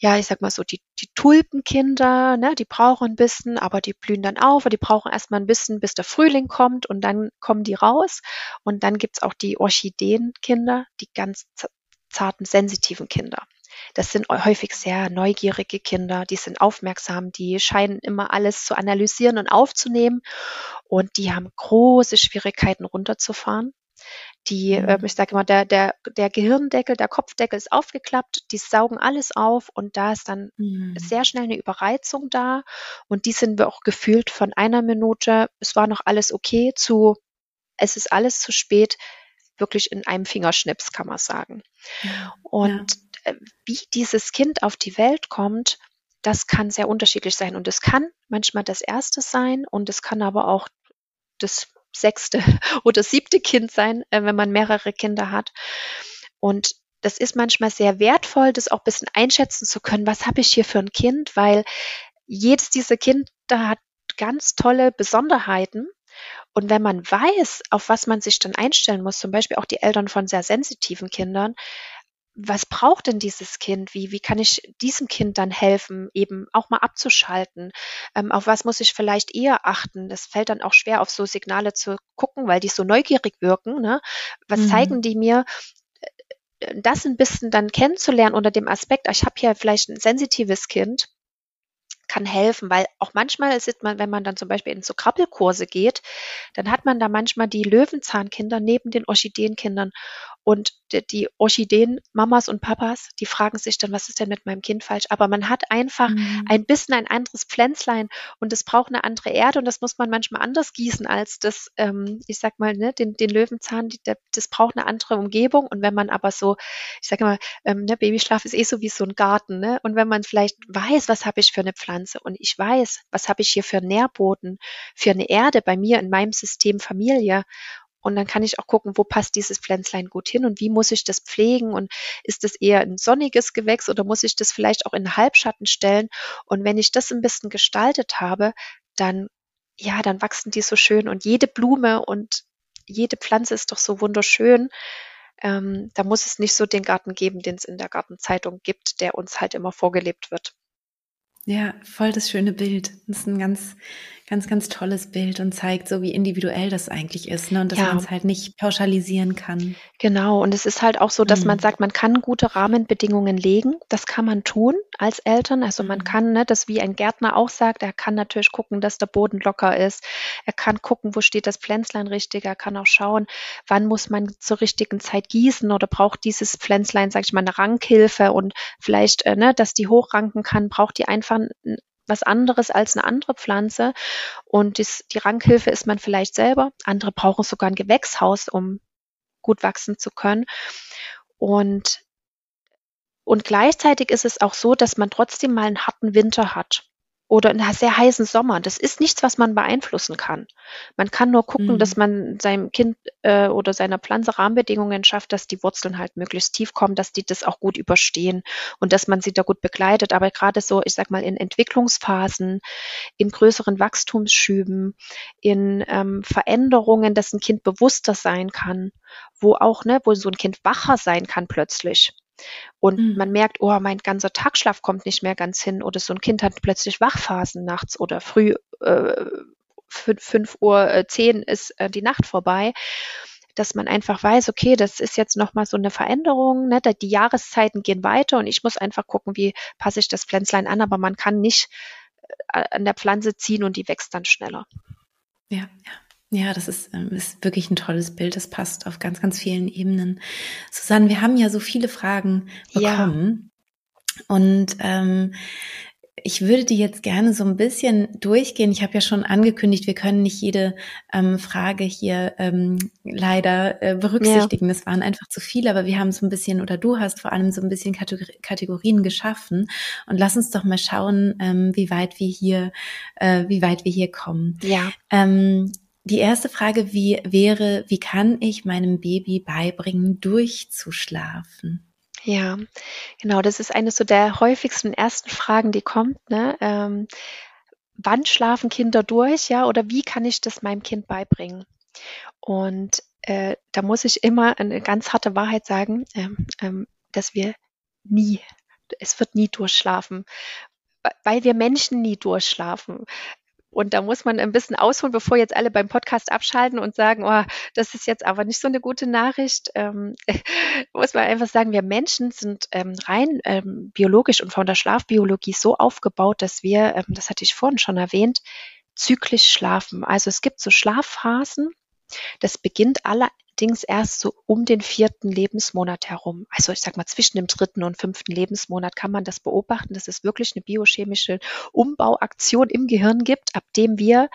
ja, ich sag mal so, die, die Tulpenkinder, ne, die brauchen ein bisschen, aber die blühen dann auf, die brauchen erstmal ein bisschen, bis der Frühling kommt und dann kommen die raus. Und dann gibt's auch die Orchideenkinder, die ganz zarten, sensitiven Kinder. Das sind häufig sehr neugierige Kinder, die sind aufmerksam, die scheinen immer alles zu analysieren und aufzunehmen und die haben große Schwierigkeiten runterzufahren. Die, mhm. äh, ich sage immer, der, der, der Gehirndeckel, der Kopfdeckel ist aufgeklappt, die saugen alles auf und da ist dann mhm. sehr schnell eine Überreizung da und die sind wir auch gefühlt von einer Minute, es war noch alles okay, zu es ist alles zu spät, wirklich in einem Fingerschnips, kann man sagen. Ja. Und ja. Äh, wie dieses Kind auf die Welt kommt, das kann sehr unterschiedlich sein. Und es kann manchmal das erste sein und es kann aber auch das sechste oder siebte Kind sein, äh, wenn man mehrere Kinder hat. Und das ist manchmal sehr wertvoll, das auch ein bisschen einschätzen zu können, was habe ich hier für ein Kind, weil jedes dieser Kinder hat ganz tolle Besonderheiten. Und wenn man weiß, auf was man sich dann einstellen muss, zum Beispiel auch die Eltern von sehr sensitiven Kindern, was braucht denn dieses Kind? Wie, wie kann ich diesem Kind dann helfen, eben auch mal abzuschalten? Ähm, auf was muss ich vielleicht eher achten? Das fällt dann auch schwer, auf so Signale zu gucken, weil die so neugierig wirken. Ne? Was mhm. zeigen die mir? Äh, das ein bisschen dann kennenzulernen unter dem Aspekt, ich habe hier vielleicht ein sensitives Kind, kann helfen, weil auch manchmal sieht man, wenn man dann zum Beispiel in so Krabbelkurse geht, dann hat man da manchmal die Löwenzahnkinder neben den Orchideenkindern und die, die Orchideen-Mamas und Papas, die fragen sich dann, was ist denn mit meinem Kind falsch? Aber man hat einfach mhm. ein bisschen ein anderes Pflänzlein und es braucht eine andere Erde und das muss man manchmal anders gießen als das, ähm, ich sag mal, ne, den, den Löwenzahn, die, der, das braucht eine andere Umgebung. Und wenn man aber so, ich sage mal, ähm, ne, Babyschlaf ist eh so wie so ein Garten, ne? Und wenn man vielleicht weiß, was habe ich für eine Pflanze und ich weiß, was habe ich hier für einen Nährboden, für eine Erde bei mir in meinem System Familie und dann kann ich auch gucken, wo passt dieses Pflänzlein gut hin und wie muss ich das pflegen und ist es eher ein sonniges Gewächs oder muss ich das vielleicht auch in Halbschatten stellen? Und wenn ich das ein bisschen gestaltet habe, dann, ja, dann wachsen die so schön und jede Blume und jede Pflanze ist doch so wunderschön. Ähm, da muss es nicht so den Garten geben, den es in der Gartenzeitung gibt, der uns halt immer vorgelebt wird. Ja, voll das schöne Bild. Das ist ein ganz, ganz, ganz tolles Bild und zeigt so, wie individuell das eigentlich ist, ne? Und dass ja. man es halt nicht pauschalisieren kann. Genau. Und es ist halt auch so, dass mhm. man sagt, man kann gute Rahmenbedingungen legen. Das kann man tun als Eltern. Also man mhm. kann, ne, das wie ein Gärtner auch sagt, er kann natürlich gucken, dass der Boden locker ist. Er kann gucken, wo steht das Pflänzlein richtig. Er kann auch schauen, wann muss man zur richtigen Zeit gießen oder braucht dieses Pflänzlein, sag ich mal, eine Rankhilfe und vielleicht, äh, ne, dass die hochranken kann, braucht die einfach was anderes als eine andere Pflanze. Und dies, die Rankhilfe ist man vielleicht selber. Andere brauchen sogar ein Gewächshaus, um gut wachsen zu können. Und, und gleichzeitig ist es auch so, dass man trotzdem mal einen harten Winter hat oder einen sehr heißen Sommer. Das ist nichts, was man beeinflussen kann. Man kann nur gucken, mhm. dass man seinem Kind äh, oder seiner Pflanze Rahmenbedingungen schafft, dass die Wurzeln halt möglichst tief kommen, dass die das auch gut überstehen und dass man sie da gut begleitet. Aber gerade so, ich sag mal, in Entwicklungsphasen, in größeren Wachstumsschüben, in ähm, Veränderungen, dass ein Kind bewusster sein kann, wo auch, ne, wo so ein Kind wacher sein kann plötzlich und mhm. man merkt, oh, mein ganzer Tagschlaf kommt nicht mehr ganz hin oder so ein Kind hat plötzlich Wachphasen nachts oder früh äh, 5 Uhr äh, 10 ist äh, die Nacht vorbei dass man einfach weiß, okay, das ist jetzt nochmal so eine Veränderung, ne? die Jahreszeiten gehen weiter und ich muss einfach gucken, wie passe ich das Pflänzlein an, aber man kann nicht äh, an der Pflanze ziehen und die wächst dann schneller. Ja, ja. Ja, das ist, ähm, ist wirklich ein tolles Bild. Das passt auf ganz, ganz vielen Ebenen. Susanne, wir haben ja so viele Fragen bekommen. Ja. Und ähm, ich würde die jetzt gerne so ein bisschen durchgehen. Ich habe ja schon angekündigt, wir können nicht jede ähm, Frage hier ähm, leider äh, berücksichtigen. Ja. Das waren einfach zu viele, aber wir haben so ein bisschen, oder du hast vor allem so ein bisschen Kategorien geschaffen. Und lass uns doch mal schauen, ähm, wie weit wir hier, äh, wie weit wir hier kommen. Ja. Ähm, die erste Frage wie, wäre, wie kann ich meinem Baby beibringen, durchzuschlafen? Ja, genau, das ist eine so der häufigsten ersten Fragen, die kommt. Ne? Ähm, wann schlafen Kinder durch, ja, oder wie kann ich das meinem Kind beibringen? Und äh, da muss ich immer eine ganz harte Wahrheit sagen, ähm, ähm, dass wir nie, es wird nie durchschlafen, weil wir Menschen nie durchschlafen. Und da muss man ein bisschen ausholen, bevor jetzt alle beim Podcast abschalten und sagen, oh, das ist jetzt aber nicht so eine gute Nachricht. Ähm, muss man einfach sagen, wir Menschen sind ähm, rein ähm, biologisch und von der Schlafbiologie so aufgebaut, dass wir, ähm, das hatte ich vorhin schon erwähnt, zyklisch schlafen. Also es gibt so Schlafphasen. Das beginnt alle allerdings erst so um den vierten Lebensmonat herum. Also ich sag mal, zwischen dem dritten und fünften Lebensmonat kann man das beobachten, dass es wirklich eine biochemische Umbauaktion im Gehirn gibt, ab dem wir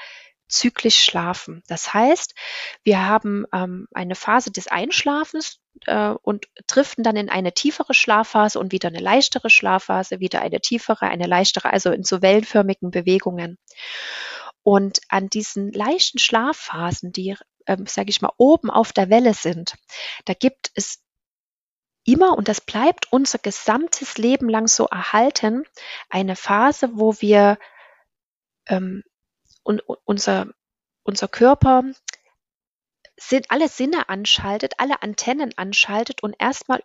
zyklisch schlafen. Das heißt, wir haben ähm, eine Phase des Einschlafens äh, und driften dann in eine tiefere Schlafphase und wieder eine leichtere Schlafphase, wieder eine tiefere, eine leichtere, also in so wellenförmigen Bewegungen. Und an diesen leichten Schlafphasen, die ähm, sage ich mal, oben auf der Welle sind, da gibt es immer, und das bleibt unser gesamtes Leben lang so erhalten, eine Phase, wo wir ähm, und, unser, unser Körper sind alle Sinne anschaltet, alle Antennen anschaltet und erstmal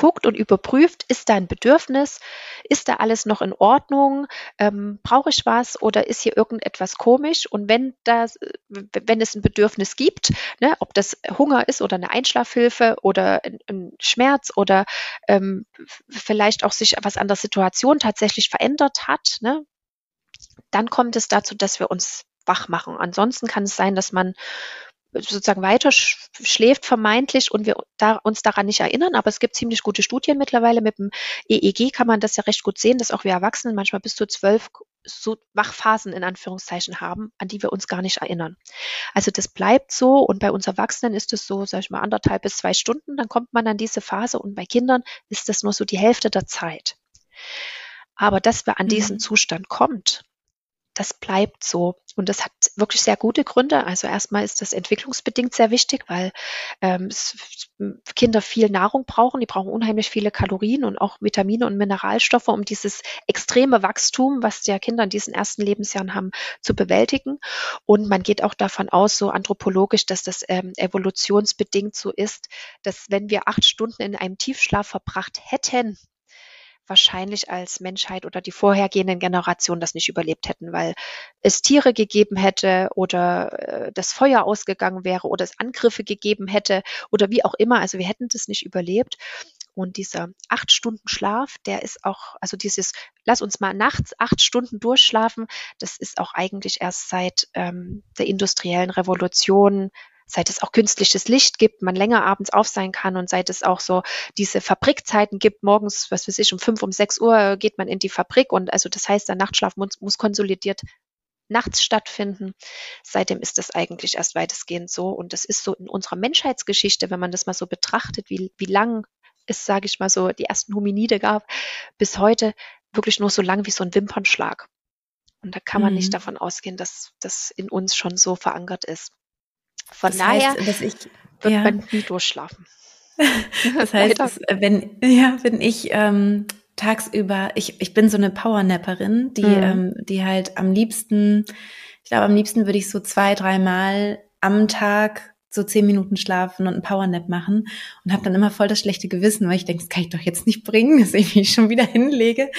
guckt und überprüft, ist da ein Bedürfnis, ist da alles noch in Ordnung, ähm, brauche ich was oder ist hier irgendetwas komisch? Und wenn das, wenn es ein Bedürfnis gibt, ne, ob das Hunger ist oder eine Einschlafhilfe oder ein, ein Schmerz oder ähm, vielleicht auch sich was an der Situation tatsächlich verändert hat, ne, dann kommt es dazu, dass wir uns wach machen. Ansonsten kann es sein, dass man sozusagen weiter schläft vermeintlich und wir da, uns daran nicht erinnern. Aber es gibt ziemlich gute Studien mittlerweile. Mit dem EEG kann man das ja recht gut sehen, dass auch wir Erwachsenen manchmal bis zu zwölf so Wachphasen in Anführungszeichen haben, an die wir uns gar nicht erinnern. Also das bleibt so und bei uns Erwachsenen ist es so, sag ich mal, anderthalb bis zwei Stunden, dann kommt man an diese Phase und bei Kindern ist das nur so die Hälfte der Zeit. Aber dass wir an diesen mhm. Zustand kommt, das bleibt so. Und das hat wirklich sehr gute Gründe. Also erstmal ist das entwicklungsbedingt sehr wichtig, weil ähm, Kinder viel Nahrung brauchen. Die brauchen unheimlich viele Kalorien und auch Vitamine und Mineralstoffe, um dieses extreme Wachstum, was ja Kinder in diesen ersten Lebensjahren haben, zu bewältigen. Und man geht auch davon aus, so anthropologisch, dass das ähm, evolutionsbedingt so ist, dass wenn wir acht Stunden in einem Tiefschlaf verbracht hätten, wahrscheinlich als Menschheit oder die vorhergehenden Generationen das nicht überlebt hätten, weil es Tiere gegeben hätte oder äh, das Feuer ausgegangen wäre oder es Angriffe gegeben hätte oder wie auch immer. Also wir hätten das nicht überlebt. Und dieser acht Stunden Schlaf, der ist auch, also dieses, lass uns mal nachts acht Stunden durchschlafen, das ist auch eigentlich erst seit ähm, der industriellen Revolution seit es auch künstliches Licht gibt, man länger abends auf sein kann und seit es auch so diese Fabrikzeiten gibt, morgens, was weiß ich, um fünf, um sechs Uhr geht man in die Fabrik und also das heißt, der Nachtschlaf muss, muss konsolidiert nachts stattfinden. Seitdem ist das eigentlich erst weitestgehend so und das ist so in unserer Menschheitsgeschichte, wenn man das mal so betrachtet, wie, wie lang es, sage ich mal so, die ersten Hominide gab, bis heute wirklich nur so lang wie so ein Wimpernschlag. Und da kann man mhm. nicht davon ausgehen, dass das in uns schon so verankert ist. Von das daher heißt, dass ich, wird ja. man nie durchschlafen. das heißt, dass, wenn, ja, wenn ich ähm, tagsüber, ich, ich bin so eine Powernapperin, die, mhm. ähm, die halt am liebsten, ich glaube, am liebsten würde ich so zwei, dreimal am Tag so zehn Minuten schlafen und einen Powernap machen und habe dann immer voll das schlechte Gewissen, weil ich denke, das kann ich doch jetzt nicht bringen, dass ich mich schon wieder hinlege,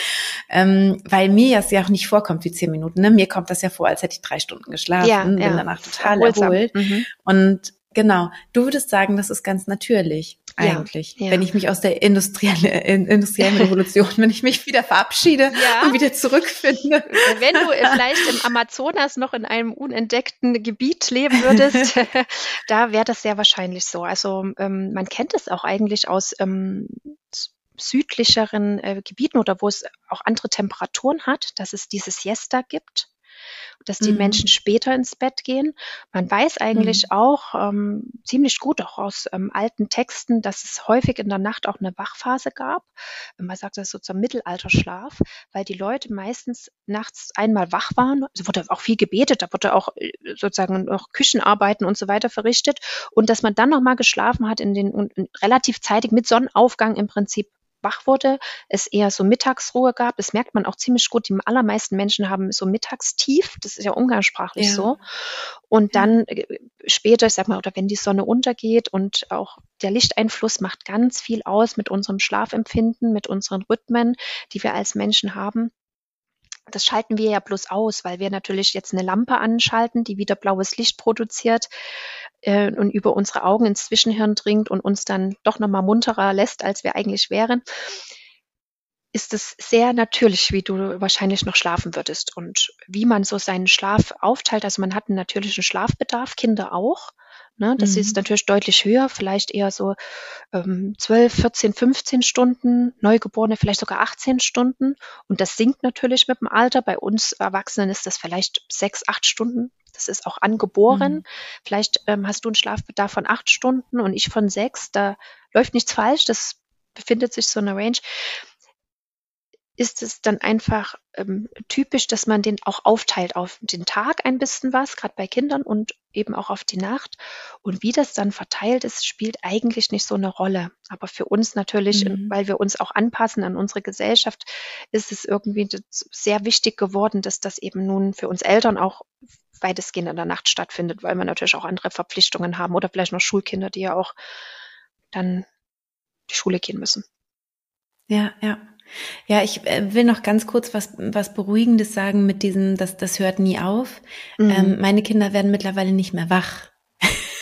ähm, weil mir das ja auch nicht vorkommt wie zehn Minuten. Ne? Mir kommt das ja vor, als hätte ich drei Stunden geschlafen, ja, bin ja. danach total erholt mhm. und Genau. Du würdest sagen, das ist ganz natürlich eigentlich, ja, ja. wenn ich mich aus der industriellen, industriellen Revolution, wenn ich mich wieder verabschiede ja. und wieder zurückfinde. Wenn du vielleicht im Amazonas noch in einem unentdeckten Gebiet leben würdest, da wäre das sehr wahrscheinlich so. Also ähm, man kennt es auch eigentlich aus ähm, südlicheren äh, Gebieten oder wo es auch andere Temperaturen hat, dass es diese Siesta gibt dass die mhm. Menschen später ins Bett gehen. Man weiß eigentlich mhm. auch ähm, ziemlich gut auch aus ähm, alten Texten, dass es häufig in der Nacht auch eine Wachphase gab. Man sagt das so zum Mittelalterschlaf, weil die Leute meistens nachts einmal wach waren. Es wurde auch viel gebetet, da wurde auch äh, sozusagen auch Küchenarbeiten und so weiter verrichtet und dass man dann nochmal geschlafen hat in den in relativ zeitig mit Sonnenaufgang im Prinzip wach wurde, es eher so Mittagsruhe gab. Das merkt man auch ziemlich gut. Die allermeisten Menschen haben so Mittagstief. Das ist ja umgangssprachlich ja. so. Und dann äh, später, ich sag mal, oder wenn die Sonne untergeht und auch der Lichteinfluss macht ganz viel aus mit unserem Schlafempfinden, mit unseren Rhythmen, die wir als Menschen haben. Das schalten wir ja bloß aus, weil wir natürlich jetzt eine Lampe anschalten, die wieder blaues Licht produziert äh, und über unsere Augen ins Zwischenhirn dringt und uns dann doch nochmal munterer lässt, als wir eigentlich wären, ist es sehr natürlich, wie du wahrscheinlich noch schlafen würdest und wie man so seinen Schlaf aufteilt. Also man hat einen natürlichen Schlafbedarf, Kinder auch. Ne? Das mhm. ist natürlich deutlich höher, vielleicht eher so ähm, 12, 14, 15 Stunden, Neugeborene vielleicht sogar 18 Stunden. Und das sinkt natürlich mit dem Alter. Bei uns Erwachsenen ist das vielleicht sechs, acht Stunden. Das ist auch angeboren. Mhm. Vielleicht ähm, hast du einen Schlafbedarf von acht Stunden und ich von sechs. Da läuft nichts falsch. Das befindet sich so eine Range ist es dann einfach ähm, typisch, dass man den auch aufteilt auf den Tag ein bisschen was, gerade bei Kindern und eben auch auf die Nacht. Und wie das dann verteilt ist, spielt eigentlich nicht so eine Rolle. Aber für uns natürlich, mhm. weil wir uns auch anpassen an unsere Gesellschaft, ist es irgendwie sehr wichtig geworden, dass das eben nun für uns Eltern auch weitestgehend in der Nacht stattfindet, weil wir natürlich auch andere Verpflichtungen haben oder vielleicht noch Schulkinder, die ja auch dann die Schule gehen müssen. Ja, ja. Ja, ich äh, will noch ganz kurz was, was Beruhigendes sagen mit diesem, das, das hört nie auf. Mhm. Ähm, meine Kinder werden mittlerweile nicht mehr wach.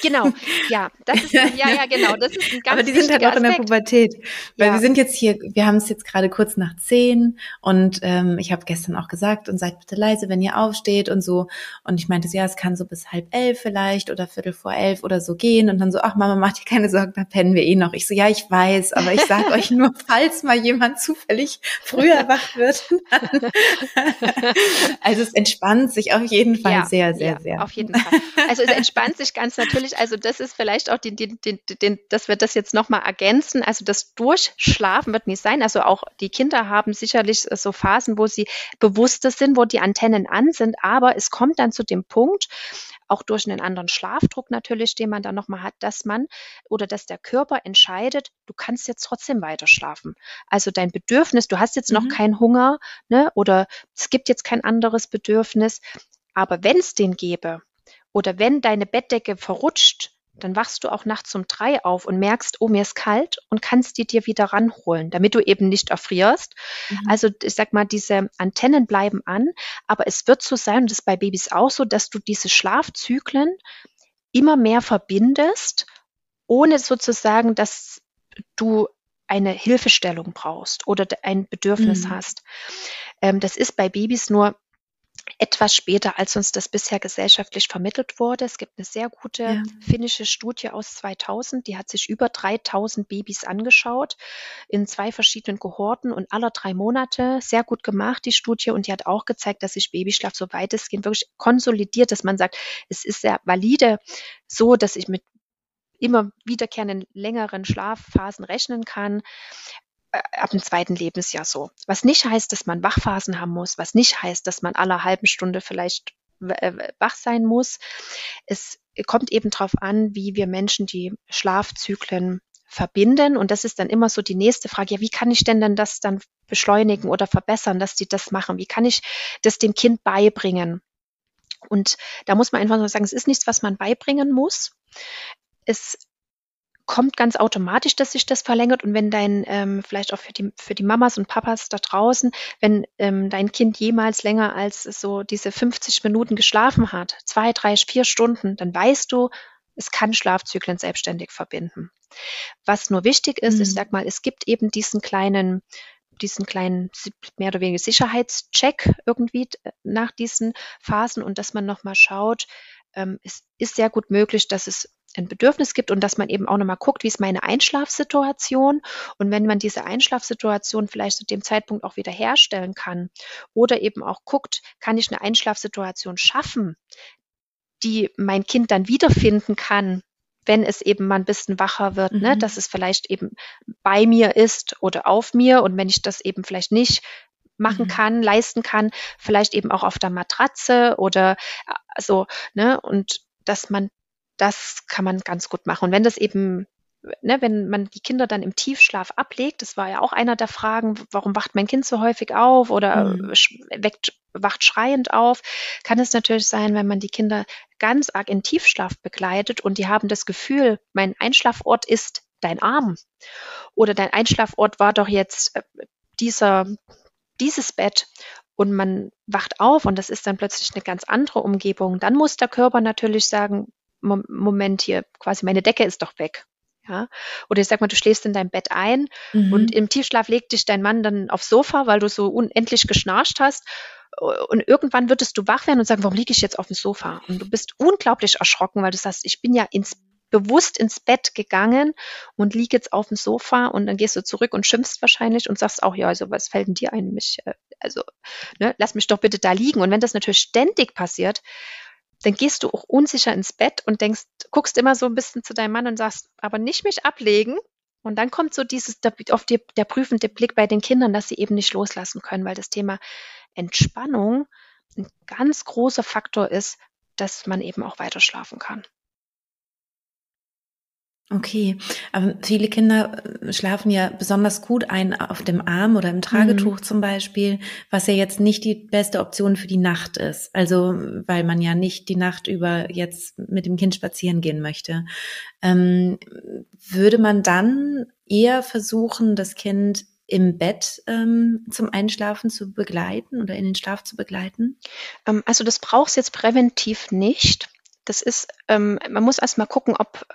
Genau, ja, das ist ja, ja, genau, das ist ein ganz Aber die sind halt auch in der Pubertät, weil ja. wir sind jetzt hier, wir haben es jetzt gerade kurz nach zehn und ähm, ich habe gestern auch gesagt und seid bitte leise, wenn ihr aufsteht und so und ich meinte so, ja, es kann so bis halb elf vielleicht oder viertel vor elf oder so gehen und dann so, ach Mama, mach dir keine Sorgen, da pennen wir eh noch. Ich so, ja, ich weiß, aber ich sag euch nur, falls mal jemand zufällig früher wach wird. also es entspannt sich auf jeden Fall ja, sehr, sehr, ja, sehr. Auf jeden Fall. Also es entspannt sich ganz natürlich natürlich, also das ist vielleicht auch die, die, die, die, dass wir das jetzt nochmal ergänzen. Also das Durchschlafen wird nicht sein. Also auch die Kinder haben sicherlich so Phasen, wo sie bewusster sind, wo die Antennen an sind, aber es kommt dann zu dem Punkt, auch durch einen anderen Schlafdruck natürlich, den man dann nochmal hat, dass man oder dass der Körper entscheidet, du kannst jetzt trotzdem weiter schlafen. Also dein Bedürfnis, du hast jetzt noch mhm. keinen Hunger ne, oder es gibt jetzt kein anderes Bedürfnis, aber wenn es den gäbe, oder wenn deine Bettdecke verrutscht, dann wachst du auch nachts um drei auf und merkst, oh, mir ist kalt und kannst die dir wieder ranholen, damit du eben nicht erfrierst. Mhm. Also ich sag mal, diese Antennen bleiben an, aber es wird so sein, und das ist bei Babys auch so, dass du diese Schlafzyklen immer mehr verbindest, ohne sozusagen, dass du eine Hilfestellung brauchst oder ein Bedürfnis mhm. hast. Ähm, das ist bei Babys nur etwas später, als uns das bisher gesellschaftlich vermittelt wurde. Es gibt eine sehr gute ja. finnische Studie aus 2000, die hat sich über 3000 Babys angeschaut in zwei verschiedenen Kohorten und aller drei Monate sehr gut gemacht, die Studie. Und die hat auch gezeigt, dass sich Babyschlaf so weitestgehend wirklich konsolidiert, dass man sagt, es ist sehr valide so, dass ich mit immer wiederkehrenden längeren Schlafphasen rechnen kann. Äh, ab dem zweiten Lebensjahr so. Was nicht heißt, dass man Wachphasen haben muss, was nicht heißt, dass man aller halben Stunde vielleicht äh, wach sein muss. Es kommt eben darauf an, wie wir Menschen die Schlafzyklen verbinden. Und das ist dann immer so die nächste Frage, ja, wie kann ich denn dann das dann beschleunigen oder verbessern, dass die das machen? Wie kann ich das dem Kind beibringen? Und da muss man einfach nur sagen, es ist nichts, was man beibringen muss. Es kommt ganz automatisch, dass sich das verlängert. Und wenn dein, ähm, vielleicht auch für die, für die Mamas und Papas da draußen, wenn ähm, dein Kind jemals länger als so diese 50 Minuten geschlafen hat, zwei, drei, vier Stunden, dann weißt du, es kann Schlafzyklen selbstständig verbinden. Was nur wichtig ist, mhm. ich sag mal, es gibt eben diesen kleinen diesen kleinen mehr oder weniger Sicherheitscheck irgendwie äh, nach diesen Phasen und dass man nochmal schaut, ähm, es ist sehr gut möglich, dass es ein Bedürfnis gibt und dass man eben auch nochmal guckt, wie ist meine Einschlafsituation und wenn man diese Einschlafsituation vielleicht zu dem Zeitpunkt auch wieder herstellen kann oder eben auch guckt, kann ich eine Einschlafsituation schaffen, die mein Kind dann wiederfinden kann, wenn es eben mal ein bisschen wacher wird, ne, mhm. ne, dass es vielleicht eben bei mir ist oder auf mir und wenn ich das eben vielleicht nicht machen mhm. kann, leisten kann, vielleicht eben auch auf der Matratze oder äh, so, ne, und dass man das kann man ganz gut machen. Und wenn das eben Ne, wenn man die Kinder dann im Tiefschlaf ablegt, das war ja auch einer der Fragen, warum wacht mein Kind so häufig auf oder mhm. weckt, wacht schreiend auf, kann es natürlich sein, wenn man die Kinder ganz arg in Tiefschlaf begleitet und die haben das Gefühl, mein Einschlafort ist dein Arm oder dein Einschlafort war doch jetzt äh, dieser, dieses Bett und man wacht auf und das ist dann plötzlich eine ganz andere Umgebung, dann muss der Körper natürlich sagen, Moment hier, quasi meine Decke ist doch weg. Ja? Oder ich sag mal, du schläfst in deinem Bett ein mhm. und im Tiefschlaf legt dich dein Mann dann aufs Sofa, weil du so unendlich geschnarcht hast. Und irgendwann würdest du wach werden und sagen, warum liege ich jetzt auf dem Sofa? Und du bist unglaublich erschrocken, weil du sagst, ich bin ja ins bewusst ins Bett gegangen und liege jetzt auf dem Sofa und dann gehst du zurück und schimpfst wahrscheinlich und sagst auch, ja, also was fällt denn dir ein? Mich, äh, also, ne, lass mich doch bitte da liegen. Und wenn das natürlich ständig passiert, dann gehst du auch unsicher ins Bett und denkst, guckst immer so ein bisschen zu deinem Mann und sagst, aber nicht mich ablegen. Und dann kommt so dieses, auf die, der prüfende Blick bei den Kindern, dass sie eben nicht loslassen können, weil das Thema Entspannung ein ganz großer Faktor ist, dass man eben auch weiter schlafen kann. Okay, aber viele Kinder äh, schlafen ja besonders gut ein auf dem Arm oder im Tragetuch mhm. zum Beispiel, was ja jetzt nicht die beste Option für die Nacht ist. Also weil man ja nicht die Nacht über jetzt mit dem Kind spazieren gehen möchte. Ähm, würde man dann eher versuchen, das Kind im Bett ähm, zum Einschlafen zu begleiten oder in den Schlaf zu begleiten? Ähm, also das braucht es jetzt präventiv nicht. Das ist, ähm, man muss erst mal gucken, ob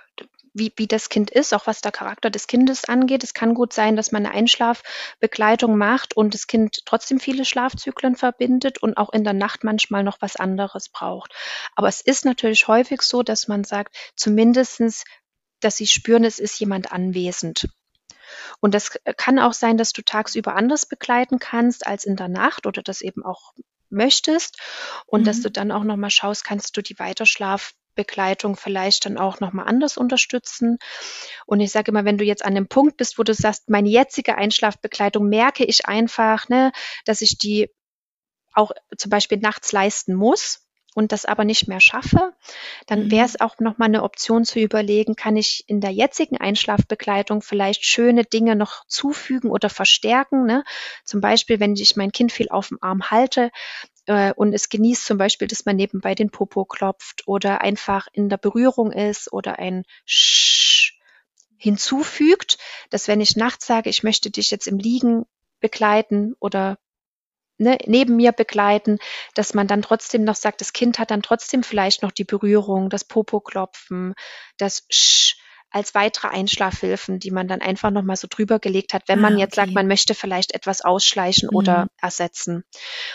wie, wie das Kind ist, auch was der Charakter des Kindes angeht. Es kann gut sein, dass man eine Einschlafbegleitung macht und das Kind trotzdem viele Schlafzyklen verbindet und auch in der Nacht manchmal noch was anderes braucht. Aber es ist natürlich häufig so, dass man sagt, zumindestens, dass sie spüren, es ist jemand anwesend. Und das kann auch sein, dass du tagsüber anders begleiten kannst als in der Nacht oder das eben auch möchtest und mhm. dass du dann auch noch mal schaust, kannst du die Weiterschlaf Begleitung vielleicht dann auch nochmal anders unterstützen. Und ich sage immer, wenn du jetzt an dem Punkt bist, wo du sagst, meine jetzige Einschlafbegleitung merke ich einfach, ne, dass ich die auch zum Beispiel nachts leisten muss und das aber nicht mehr schaffe, dann mhm. wäre es auch nochmal eine Option zu überlegen, kann ich in der jetzigen Einschlafbegleitung vielleicht schöne Dinge noch zufügen oder verstärken. Ne? Zum Beispiel, wenn ich mein Kind viel auf dem Arm halte, äh, und es genießt zum Beispiel, dass man nebenbei den Popo klopft oder einfach in der Berührung ist oder ein Sch hinzufügt, dass wenn ich nachts sage, ich möchte dich jetzt im Liegen begleiten oder ne, neben mir begleiten, dass man dann trotzdem noch sagt, das Kind hat dann trotzdem vielleicht noch die Berührung, das Popo klopfen, das Sch als weitere Einschlafhilfen, die man dann einfach nochmal so drüber gelegt hat, wenn ah, man jetzt okay. sagt, man möchte vielleicht etwas ausschleichen mhm. oder ersetzen.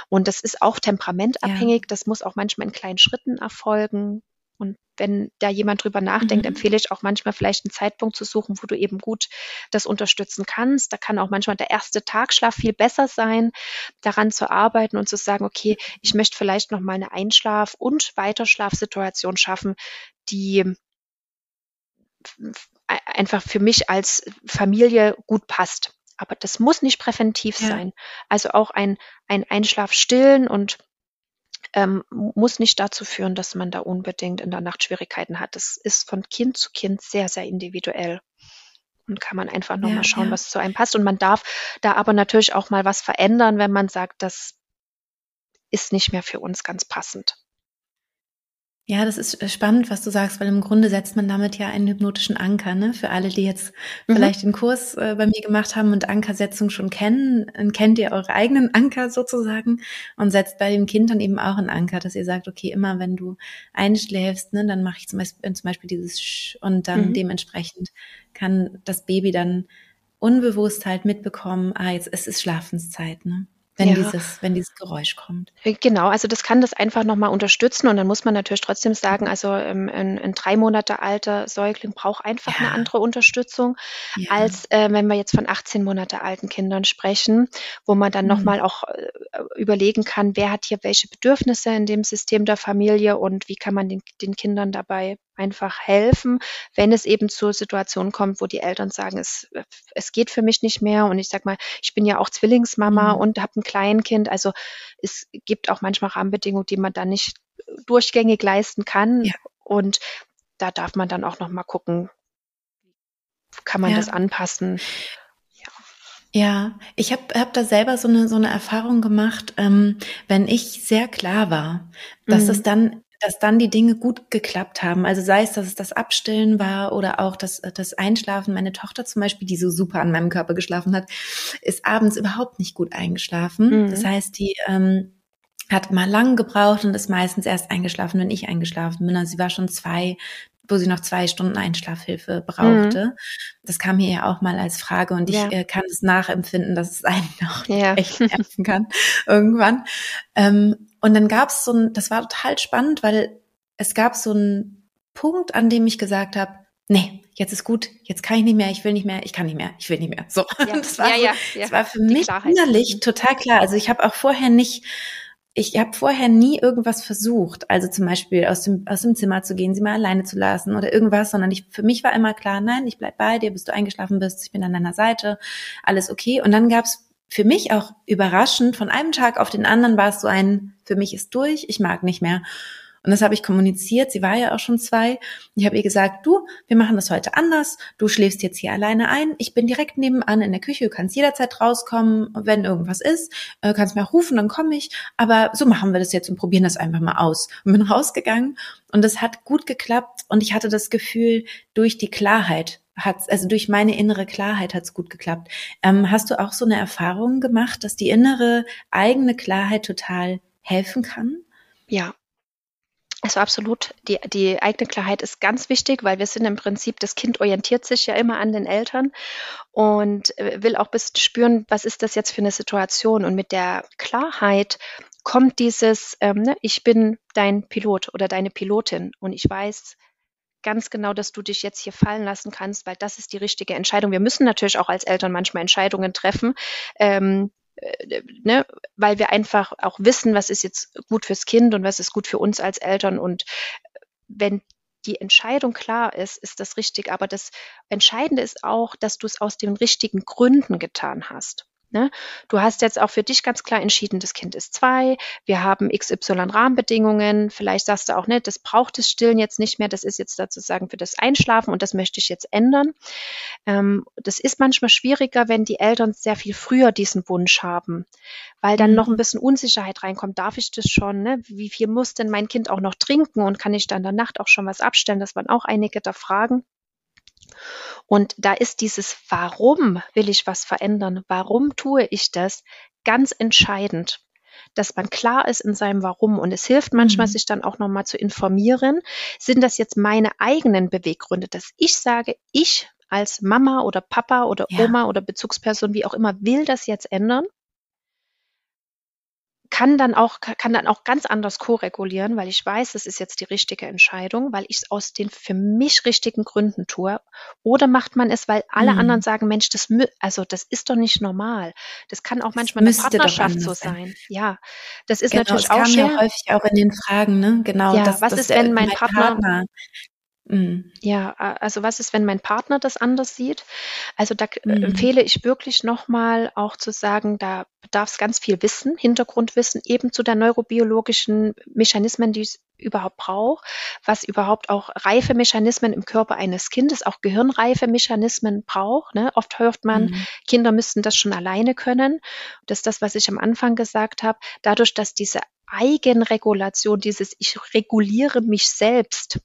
Und das ist auch temperamentabhängig. Ja. Das muss auch manchmal in kleinen Schritten erfolgen. Und wenn da jemand drüber nachdenkt, mhm. empfehle ich auch manchmal vielleicht einen Zeitpunkt zu suchen, wo du eben gut das unterstützen kannst. Da kann auch manchmal der erste Tagschlaf viel besser sein, daran zu arbeiten und zu sagen, okay, ich möchte vielleicht noch mal eine Einschlaf- und Weiterschlafsituation schaffen, die einfach für mich als Familie gut passt. Aber das muss nicht präventiv ja. sein. Also auch ein, ein Einschlaf stillen und ähm, muss nicht dazu führen, dass man da unbedingt in der Nacht Schwierigkeiten hat. Das ist von Kind zu Kind sehr, sehr individuell. Und kann man einfach nochmal ja, schauen, ja. was zu einem passt. Und man darf da aber natürlich auch mal was verändern, wenn man sagt, das ist nicht mehr für uns ganz passend. Ja, das ist äh, spannend, was du sagst, weil im Grunde setzt man damit ja einen hypnotischen Anker, ne? Für alle, die jetzt mhm. vielleicht den Kurs äh, bei mir gemacht haben und Ankersetzung schon kennen, dann kennt ihr eure eigenen Anker sozusagen und setzt bei dem Kind dann eben auch einen Anker, dass ihr sagt, okay, immer wenn du einschläfst, ne, dann mache ich zum Beispiel, zum Beispiel dieses Sch und dann mhm. dementsprechend kann das Baby dann unbewusst halt mitbekommen, ah, jetzt es ist Schlafenszeit, ne? Wenn ja. dieses, wenn dieses Geräusch kommt. Äh, genau, also das kann das einfach nochmal unterstützen und dann muss man natürlich trotzdem sagen, also ähm, ein, ein drei Monate alter Säugling braucht einfach ja. eine andere Unterstützung, ja. als äh, wenn wir jetzt von 18 Monate alten Kindern sprechen, wo man dann mhm. nochmal auch äh, überlegen kann, wer hat hier welche Bedürfnisse in dem System der Familie und wie kann man den, den Kindern dabei einfach helfen, wenn es eben zur Situation kommt, wo die Eltern sagen, es, es geht für mich nicht mehr. Und ich sag mal, ich bin ja auch Zwillingsmama mhm. und habe ein Kleinkind. Also es gibt auch manchmal Rahmenbedingungen, die man dann nicht durchgängig leisten kann. Ja. Und da darf man dann auch noch mal gucken, kann man ja. das anpassen. Ja, ich habe hab da selber so eine so eine Erfahrung gemacht, ähm, wenn ich sehr klar war, dass mhm. es dann dass dann die Dinge gut geklappt haben. Also sei es, dass es das Abstillen war oder auch das, das Einschlafen. Meine Tochter zum Beispiel, die so super an meinem Körper geschlafen hat, ist abends überhaupt nicht gut eingeschlafen. Mhm. Das heißt, die ähm, hat mal lang gebraucht und ist meistens erst eingeschlafen, wenn ich eingeschlafen bin. Also sie war schon zwei, wo sie noch zwei Stunden Einschlafhilfe brauchte. Mhm. Das kam mir ja auch mal als Frage und ich ja. äh, kann es nachempfinden, dass es einen auch ja. echt nerven kann irgendwann. Ähm, und dann gab es so ein, das war total spannend, weil es gab so einen Punkt, an dem ich gesagt habe, nee, jetzt ist gut, jetzt kann ich nicht mehr, ich will nicht mehr, ich kann nicht mehr, ich will nicht mehr. So, ja, das, war ja, so, ja, ja. das war für Die mich Klarheit. innerlich mhm. total klar. Also ich habe auch vorher nicht, ich habe vorher nie irgendwas versucht, also zum Beispiel aus dem, aus dem Zimmer zu gehen, sie mal alleine zu lassen oder irgendwas, sondern ich, für mich war immer klar, nein, ich bleib bei dir, bis du eingeschlafen bist, ich bin an deiner Seite, alles okay. Und dann gab's für mich auch überraschend, von einem Tag auf den anderen war es so ein, für mich ist durch, ich mag nicht mehr. Und das habe ich kommuniziert. Sie war ja auch schon zwei. Ich habe ihr gesagt, du, wir machen das heute anders. Du schläfst jetzt hier alleine ein. Ich bin direkt nebenan in der Küche. Du kannst jederzeit rauskommen, wenn irgendwas ist. Du äh, kannst mir rufen, dann komme ich. Aber so machen wir das jetzt und probieren das einfach mal aus. Und bin rausgegangen und es hat gut geklappt. Und ich hatte das Gefühl, durch die Klarheit hat's, also durch meine innere Klarheit hat's gut geklappt. Ähm, hast du auch so eine Erfahrung gemacht, dass die innere eigene Klarheit total helfen kann? Ja, also absolut, die, die eigene Klarheit ist ganz wichtig, weil wir sind im Prinzip, das Kind orientiert sich ja immer an den Eltern und äh, will auch bisschen spüren, was ist das jetzt für eine Situation. Und mit der Klarheit kommt dieses, ähm, ne, ich bin dein Pilot oder deine Pilotin und ich weiß ganz genau, dass du dich jetzt hier fallen lassen kannst, weil das ist die richtige Entscheidung. Wir müssen natürlich auch als Eltern manchmal Entscheidungen treffen, ähm, äh, ne, weil wir einfach auch wissen, was ist jetzt gut fürs Kind und was ist gut für uns als Eltern. Und wenn die Entscheidung klar ist, ist das richtig. Aber das Entscheidende ist auch, dass du es aus den richtigen Gründen getan hast. Ne? Du hast jetzt auch für dich ganz klar entschieden, das Kind ist zwei, wir haben XY Rahmenbedingungen, vielleicht sagst du auch, ne, das braucht das Stillen jetzt nicht mehr, das ist jetzt sozusagen für das Einschlafen und das möchte ich jetzt ändern. Ähm, das ist manchmal schwieriger, wenn die Eltern sehr viel früher diesen Wunsch haben, weil dann noch ein mhm. bisschen Unsicherheit reinkommt, darf ich das schon, ne? wie viel muss denn mein Kind auch noch trinken und kann ich dann in der Nacht auch schon was abstellen, das waren auch einige der Fragen. Und da ist dieses Warum will ich was verändern? Warum tue ich das? Ganz entscheidend dass man klar ist in seinem Warum. Und es hilft manchmal, mhm. sich dann auch nochmal zu informieren. Sind das jetzt meine eigenen Beweggründe, dass ich sage, ich als Mama oder Papa oder Oma ja. oder Bezugsperson, wie auch immer, will das jetzt ändern? Kann dann auch, kann dann auch ganz anders koregulieren, weil ich weiß, das ist jetzt die richtige Entscheidung, weil ich es aus den für mich richtigen Gründen tue. Oder macht man es, weil alle mhm. anderen sagen, Mensch, das, also das ist doch nicht normal. Das kann auch manchmal eine Partnerschaft so sein. sein. Ja, das ist genau, natürlich das auch kam ja häufig auch in den Fragen, ne? Genau. Ja, das, was das, ist, wenn mein, mein Partner, Partner. Ja, also was ist, wenn mein Partner das anders sieht? Also da äh, mhm. empfehle ich wirklich nochmal auch zu sagen, da bedarf es ganz viel Wissen, Hintergrundwissen eben zu der neurobiologischen Mechanismen, die es überhaupt braucht, was überhaupt auch reife Mechanismen im Körper eines Kindes, auch gehirnreife Mechanismen braucht. Ne? Oft hört man, mhm. Kinder müssten das schon alleine können. Das ist das, was ich am Anfang gesagt habe. Dadurch, dass diese Eigenregulation, dieses Ich reguliere mich selbst,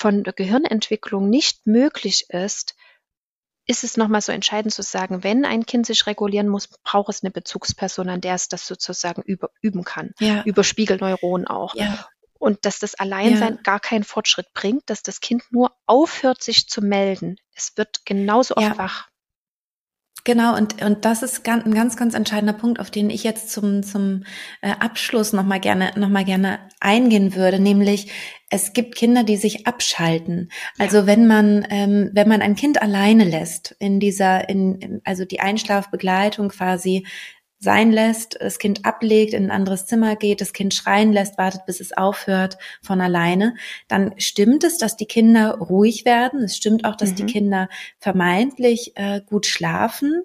von der Gehirnentwicklung nicht möglich ist, ist es nochmal so entscheidend zu sagen, wenn ein Kind sich regulieren muss, braucht es eine Bezugsperson, an der es das sozusagen über, üben kann, ja. über Spiegelneuronen auch. Ja. Und dass das Alleinsein ja. gar keinen Fortschritt bringt, dass das Kind nur aufhört, sich zu melden. Es wird genauso oft wach. Genau, und, und das ist ganz, ein ganz, ganz entscheidender Punkt, auf den ich jetzt zum, zum äh, Abschluss nochmal gerne, noch mal gerne eingehen würde, nämlich es gibt Kinder, die sich abschalten. Also ja. wenn man, ähm, wenn man ein Kind alleine lässt, in dieser, in, also die Einschlafbegleitung quasi sein lässt, das Kind ablegt, in ein anderes Zimmer geht, das Kind schreien lässt, wartet, bis es aufhört von alleine, dann stimmt es, dass die Kinder ruhig werden. Es stimmt auch, dass mhm. die Kinder vermeintlich äh, gut schlafen.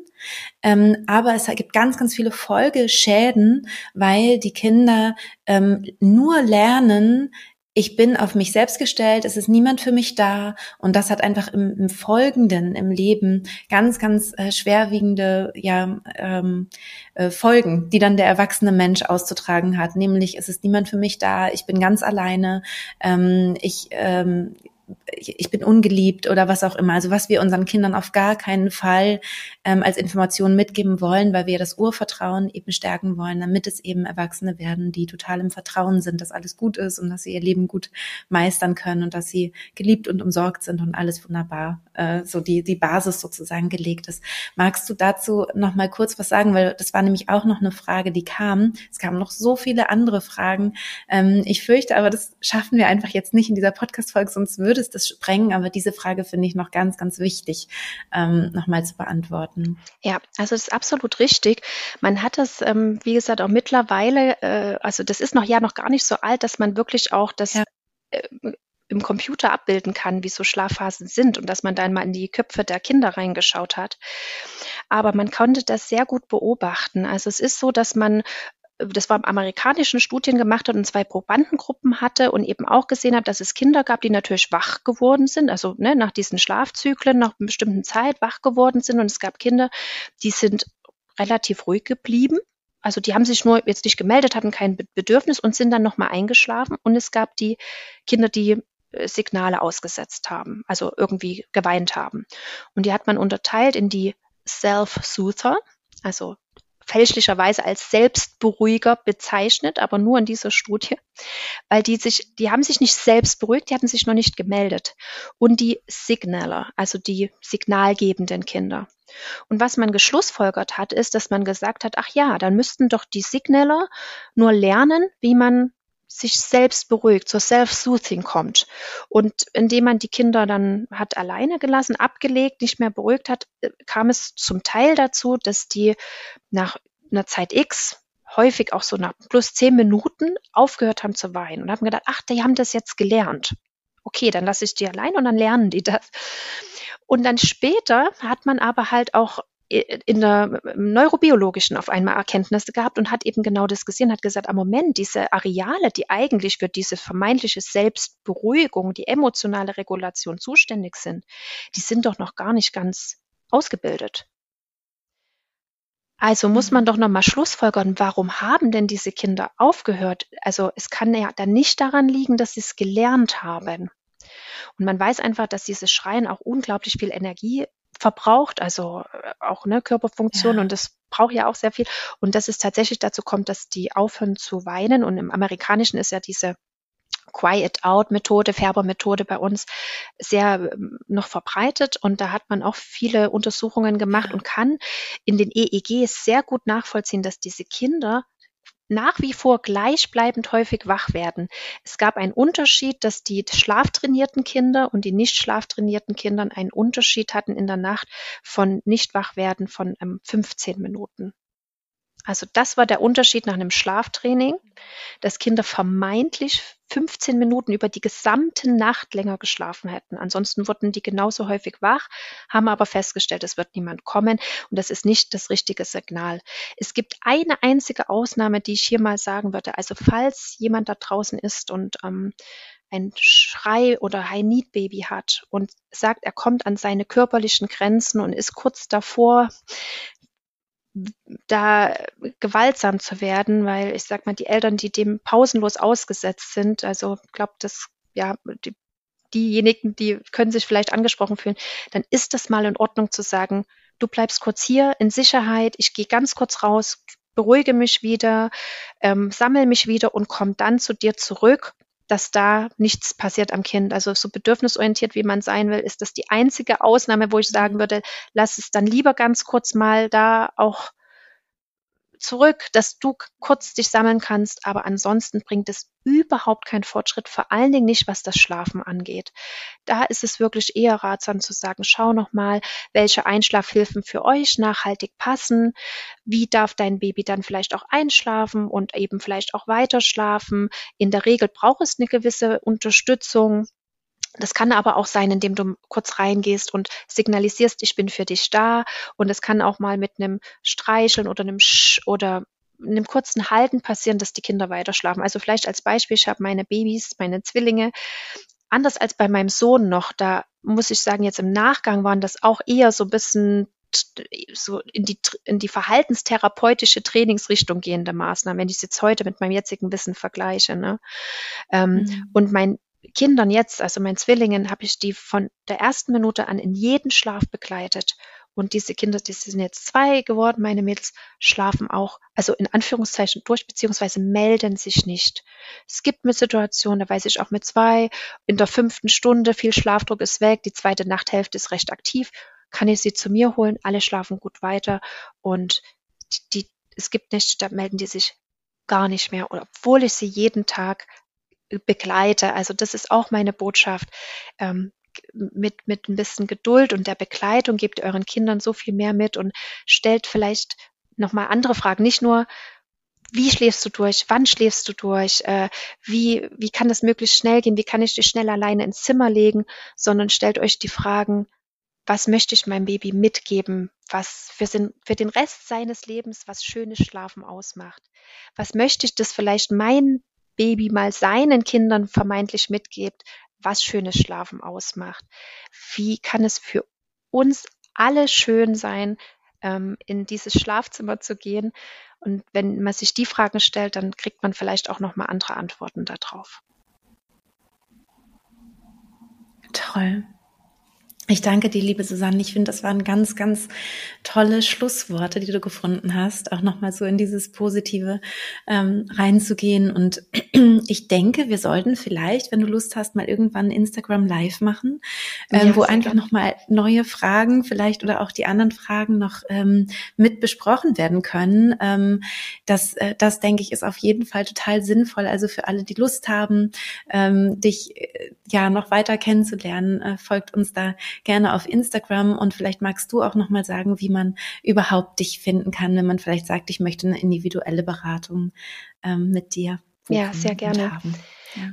Ähm, aber es gibt ganz, ganz viele Folgeschäden, weil die Kinder ähm, nur lernen, ich bin auf mich selbst gestellt, es ist niemand für mich da und das hat einfach im, im Folgenden, im Leben ganz, ganz äh, schwerwiegende ja, ähm, äh, Folgen, die dann der erwachsene Mensch auszutragen hat. Nämlich es ist niemand für mich da, ich bin ganz alleine, ähm, ich ähm, ich bin ungeliebt oder was auch immer. Also was wir unseren Kindern auf gar keinen Fall ähm, als Information mitgeben wollen, weil wir das Urvertrauen eben stärken wollen, damit es eben Erwachsene werden, die total im Vertrauen sind, dass alles gut ist und dass sie ihr Leben gut meistern können und dass sie geliebt und umsorgt sind und alles wunderbar, äh, so die, die Basis sozusagen gelegt ist. Magst du dazu noch mal kurz was sagen? Weil das war nämlich auch noch eine Frage, die kam. Es kamen noch so viele andere Fragen. Ähm, ich fürchte aber, das schaffen wir einfach jetzt nicht in dieser Podcast-Folge, sonst würde es das sprengen, aber diese Frage finde ich noch ganz, ganz wichtig, ähm, nochmal zu beantworten. Ja, also das ist absolut richtig. Man hat das, ähm, wie gesagt, auch mittlerweile, äh, also das ist noch ja noch gar nicht so alt, dass man wirklich auch das ja. äh, im Computer abbilden kann, wie so Schlafphasen sind und dass man dann mal in die Köpfe der Kinder reingeschaut hat. Aber man konnte das sehr gut beobachten. Also es ist so, dass man das war im amerikanischen Studien gemacht hat und zwei Probandengruppen hatte und eben auch gesehen hat, dass es Kinder gab, die natürlich wach geworden sind, also ne, nach diesen Schlafzyklen, nach einer bestimmten Zeit wach geworden sind und es gab Kinder, die sind relativ ruhig geblieben. Also die haben sich nur jetzt nicht gemeldet, hatten kein Bedürfnis und sind dann nochmal eingeschlafen. Und es gab die Kinder, die äh, Signale ausgesetzt haben, also irgendwie geweint haben. Und die hat man unterteilt in die Self-Soother, also fälschlicherweise als Selbstberuhiger bezeichnet, aber nur in dieser Studie, weil die sich, die haben sich nicht selbst beruhigt, die hatten sich noch nicht gemeldet. Und die Signaler, also die signalgebenden Kinder. Und was man geschlussfolgert hat, ist, dass man gesagt hat, ach ja, dann müssten doch die Signaler nur lernen, wie man sich selbst beruhigt, zur Self-Soothing kommt. Und indem man die Kinder dann hat alleine gelassen, abgelegt, nicht mehr beruhigt hat, äh, kam es zum Teil dazu, dass die nach einer Zeit X häufig auch so nach plus zehn Minuten aufgehört haben zu weinen und haben gedacht, ach, die haben das jetzt gelernt. Okay, dann lasse ich die allein und dann lernen die das. Und dann später hat man aber halt auch in der neurobiologischen auf einmal Erkenntnisse gehabt und hat eben genau das gesehen, hat gesagt, am Moment, diese Areale, die eigentlich für diese vermeintliche Selbstberuhigung, die emotionale Regulation zuständig sind, die sind doch noch gar nicht ganz ausgebildet. Also muss man mhm. doch nochmal schlussfolgern, warum haben denn diese Kinder aufgehört? Also es kann ja dann nicht daran liegen, dass sie es gelernt haben. Und man weiß einfach, dass dieses Schreien auch unglaublich viel Energie verbraucht, also äh, auch ne, Körperfunktion ja. und das braucht ja auch sehr viel. Und dass es tatsächlich dazu kommt, dass die aufhören zu weinen. Und im Amerikanischen ist ja diese Quiet Out Methode, Färber-Methode bei uns sehr ähm, noch verbreitet und da hat man auch viele Untersuchungen gemacht und kann in den EEGs sehr gut nachvollziehen, dass diese Kinder nach wie vor gleichbleibend häufig wach werden. Es gab einen Unterschied, dass die schlaftrainierten Kinder und die nicht schlaftrainierten Kindern einen Unterschied hatten in der Nacht von nicht wach werden von ähm, 15 Minuten. Also das war der Unterschied nach einem Schlaftraining, dass Kinder vermeintlich 15 Minuten über die gesamte Nacht länger geschlafen hätten. Ansonsten wurden die genauso häufig wach, haben aber festgestellt, es wird niemand kommen und das ist nicht das richtige Signal. Es gibt eine einzige Ausnahme, die ich hier mal sagen würde. Also falls jemand da draußen ist und ähm, ein Schrei- oder High-Need-Baby hat und sagt, er kommt an seine körperlichen Grenzen und ist kurz davor, da gewaltsam zu werden, weil ich sag mal, die Eltern, die dem pausenlos ausgesetzt sind, also ich glaube, das ja die, diejenigen, die können sich vielleicht angesprochen fühlen, dann ist das mal in Ordnung zu sagen, du bleibst kurz hier in Sicherheit, ich gehe ganz kurz raus, beruhige mich wieder, ähm, sammle mich wieder und komme dann zu dir zurück dass da nichts passiert am Kind. Also so bedürfnisorientiert, wie man sein will, ist das die einzige Ausnahme, wo ich sagen mhm. würde, lass es dann lieber ganz kurz mal da auch zurück, dass du kurz dich sammeln kannst, aber ansonsten bringt es überhaupt keinen Fortschritt, vor allen Dingen nicht, was das Schlafen angeht. Da ist es wirklich eher ratsam zu sagen, schau noch mal, welche Einschlafhilfen für euch nachhaltig passen, wie darf dein Baby dann vielleicht auch einschlafen und eben vielleicht auch weiter schlafen. In der Regel braucht es eine gewisse Unterstützung das kann aber auch sein, indem du kurz reingehst und signalisierst, ich bin für dich da. Und es kann auch mal mit einem Streicheln oder einem Sch oder einem kurzen Halten passieren, dass die Kinder weiter schlafen. Also vielleicht als Beispiel, ich habe meine Babys, meine Zwillinge, anders als bei meinem Sohn noch, da muss ich sagen, jetzt im Nachgang waren das auch eher so ein bisschen so in die, in die verhaltenstherapeutische Trainingsrichtung gehende Maßnahmen, wenn ich es jetzt heute mit meinem jetzigen Wissen vergleiche. Ne? Ähm, mhm. Und mein Kindern jetzt, also meinen Zwillingen, habe ich die von der ersten Minute an in jeden Schlaf begleitet. Und diese Kinder, die sind jetzt zwei geworden, meine Mädels, schlafen auch, also in Anführungszeichen durch, beziehungsweise melden sich nicht. Es gibt mir Situationen, da weiß ich auch mit zwei, in der fünften Stunde, viel Schlafdruck ist weg, die zweite Nachthälfte ist recht aktiv, kann ich sie zu mir holen, alle schlafen gut weiter und die, es gibt Nächte, da melden die sich gar nicht mehr, obwohl ich sie jeden Tag begleite. Also das ist auch meine Botschaft. Ähm, mit, mit ein bisschen Geduld und der Begleitung gebt euren Kindern so viel mehr mit und stellt vielleicht nochmal andere Fragen. Nicht nur, wie schläfst du durch? Wann schläfst du durch? Äh, wie, wie kann das möglichst schnell gehen? Wie kann ich dich schnell alleine ins Zimmer legen? Sondern stellt euch die Fragen, was möchte ich meinem Baby mitgeben, was für, für den Rest seines Lebens was schönes Schlafen ausmacht? Was möchte ich, dass vielleicht mein Baby mal seinen Kindern vermeintlich mitgibt, was schönes Schlafen ausmacht? Wie kann es für uns alle schön sein, ähm, in dieses Schlafzimmer zu gehen? Und wenn man sich die Fragen stellt, dann kriegt man vielleicht auch noch mal andere Antworten darauf. Toll. Ich danke dir, liebe Susanne. Ich finde, das waren ganz, ganz tolle Schlussworte, die du gefunden hast, auch nochmal so in dieses Positive ähm, reinzugehen. Und ich denke, wir sollten vielleicht, wenn du Lust hast, mal irgendwann Instagram Live machen, ähm, ja, wo einfach nochmal neue Fragen vielleicht oder auch die anderen Fragen noch ähm, mit besprochen werden können. Ähm, das, äh, das denke ich, ist auf jeden Fall total sinnvoll. Also für alle, die Lust haben, ähm, dich äh, ja noch weiter kennenzulernen, äh, folgt uns da gerne auf Instagram und vielleicht magst du auch nochmal sagen, wie man überhaupt dich finden kann, wenn man vielleicht sagt, ich möchte eine individuelle Beratung ähm, mit dir. Ja, sehr gerne. Ja.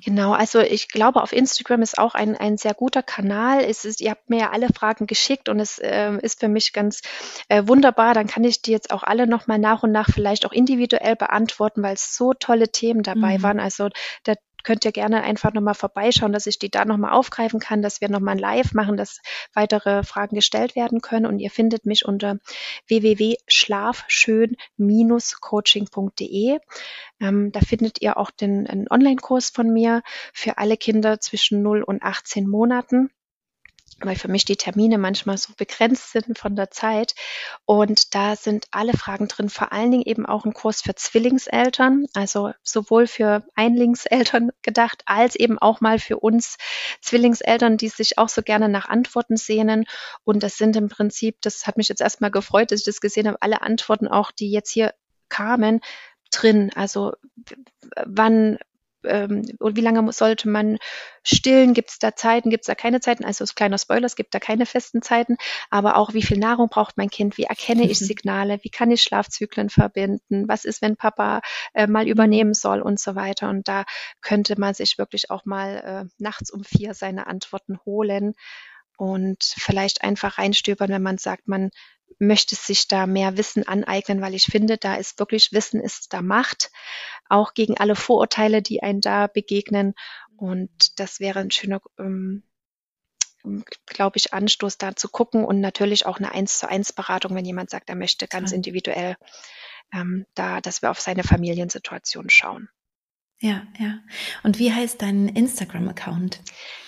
Genau, also ich glaube, auf Instagram ist auch ein, ein sehr guter Kanal. Es ist, ihr habt mir ja alle Fragen geschickt und es äh, ist für mich ganz äh, wunderbar. Dann kann ich die jetzt auch alle nochmal nach und nach vielleicht auch individuell beantworten, weil es so tolle Themen dabei mhm. waren. Also da könnt ihr gerne einfach nochmal vorbeischauen, dass ich die da nochmal aufgreifen kann, dass wir nochmal Live machen, dass weitere Fragen gestellt werden können. Und ihr findet mich unter www.schlafschön-coaching.de. Ähm, da findet ihr auch den Online-Kurs von mir für alle Kinder zwischen 0 und 18 Monaten weil für mich die Termine manchmal so begrenzt sind von der Zeit. Und da sind alle Fragen drin, vor allen Dingen eben auch ein Kurs für Zwillingseltern, also sowohl für Einlingseltern gedacht, als eben auch mal für uns Zwillingseltern, die sich auch so gerne nach Antworten sehnen. Und das sind im Prinzip, das hat mich jetzt erstmal gefreut, dass ich das gesehen habe, alle Antworten auch, die jetzt hier kamen, drin. Also wann ähm, und wie lange sollte man stillen? Gibt es da Zeiten? Gibt es da keine Zeiten? Also kleiner Spoiler, es gibt da keine festen Zeiten, aber auch wie viel Nahrung braucht mein Kind? Wie erkenne ich. Signale? Wie kann ich Schlafzyklen verbinden? Was ist, wenn Papa äh, mal übernehmen soll und so weiter? Und da könnte man sich wirklich auch mal äh, nachts um vier seine Antworten holen und vielleicht einfach reinstöbern, wenn man sagt, man möchte sich da mehr Wissen aneignen, weil ich finde, da ist wirklich Wissen ist da Macht, auch gegen alle Vorurteile, die einen da begegnen. Und das wäre ein schöner, ähm, glaube ich, Anstoß da zu gucken und natürlich auch eine eins zu eins Beratung, wenn jemand sagt, er möchte ganz individuell ähm, da, dass wir auf seine Familiensituation schauen. Ja, ja. Und wie heißt dein Instagram-Account?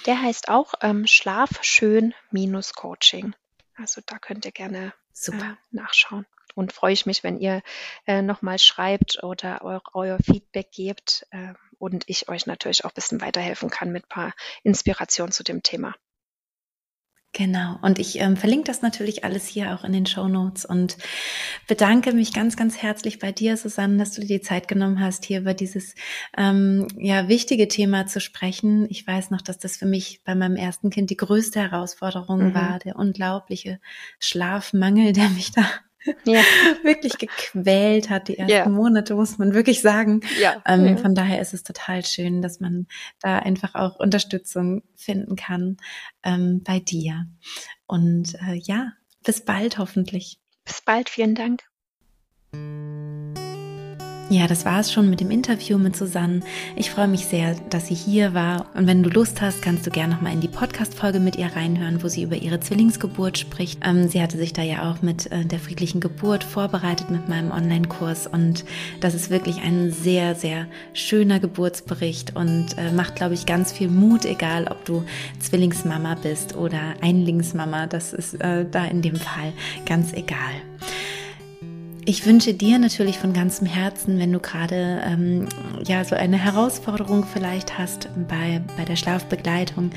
Der heißt auch ähm, Schlafschön-Coaching. Also da könnt ihr gerne Super. Äh, nachschauen. Und freue ich mich, wenn ihr äh, nochmal schreibt oder euer, euer Feedback gebt äh, und ich euch natürlich auch ein bisschen weiterhelfen kann mit ein paar Inspirationen zu dem Thema. Genau. Und ich ähm, verlinke das natürlich alles hier auch in den Show Notes und bedanke mich ganz, ganz herzlich bei dir, Susanne, dass du dir die Zeit genommen hast, hier über dieses ähm, ja wichtige Thema zu sprechen. Ich weiß noch, dass das für mich bei meinem ersten Kind die größte Herausforderung mhm. war, der unglaubliche Schlafmangel, der mich da ja. wirklich gequält hat, die ersten ja. Monate, muss man wirklich sagen. Ja. Ähm. Von daher ist es total schön, dass man da einfach auch Unterstützung finden kann ähm, bei dir. Und äh, ja, bis bald hoffentlich. Bis bald, vielen Dank. Ja, das war es schon mit dem Interview mit Susanne. Ich freue mich sehr, dass sie hier war. Und wenn du Lust hast, kannst du gerne nochmal in die Podcast-Folge mit ihr reinhören, wo sie über ihre Zwillingsgeburt spricht. Ähm, sie hatte sich da ja auch mit äh, der friedlichen Geburt vorbereitet mit meinem Online-Kurs. Und das ist wirklich ein sehr, sehr schöner Geburtsbericht und äh, macht, glaube ich, ganz viel Mut, egal ob du Zwillingsmama bist oder Einlingsmama. Das ist äh, da in dem Fall ganz egal. Ich wünsche dir natürlich von ganzem Herzen, wenn du gerade ähm, ja so eine Herausforderung vielleicht hast bei, bei der Schlafbegleitung,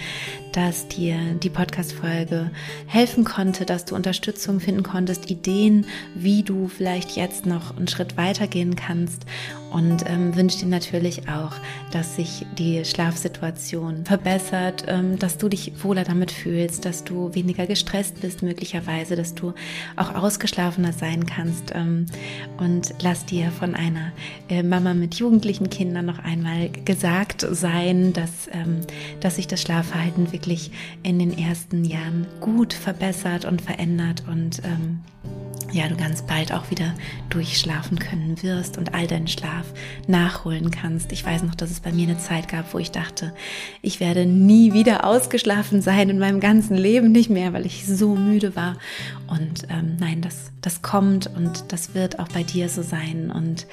dass dir die Podcast-Folge helfen konnte, dass du Unterstützung finden konntest, Ideen, wie du vielleicht jetzt noch einen Schritt weitergehen kannst und ähm, wünsche dir natürlich auch, dass sich die Schlafsituation verbessert, ähm, dass du dich wohler damit fühlst, dass du weniger gestresst bist möglicherweise, dass du auch ausgeschlafener sein kannst. Ähm, und lass dir von einer äh, Mama mit jugendlichen Kindern noch einmal gesagt sein, dass, ähm, dass sich das Schlafverhalten wirklich in den ersten Jahren gut verbessert und verändert und ähm, ja, du ganz bald auch wieder durchschlafen können wirst und all deinen Schlaf nachholen kannst. Ich weiß noch, dass es bei mir eine Zeit gab, wo ich dachte, ich werde nie wieder ausgeschlafen sein in meinem ganzen Leben nicht mehr, weil ich so müde war. Und ähm, nein, das, das kommt und das wird auch bei dir so sein. Und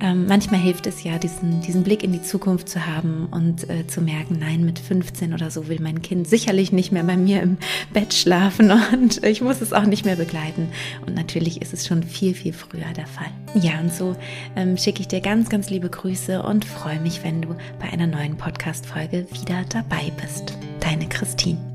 ähm, manchmal hilft es ja, diesen, diesen Blick in die Zukunft zu haben und äh, zu merken, nein, mit 15 oder so will mein Kind sicherlich nicht mehr bei mir im Bett schlafen und ich muss es auch nicht mehr begleiten. Und natürlich ist es schon viel, viel früher der Fall. Ja, und so ähm, schicke ich dir ganz, ganz liebe Grüße und freue mich, wenn du bei einer neuen Podcast-Folge wieder dabei bist. Deine Christine.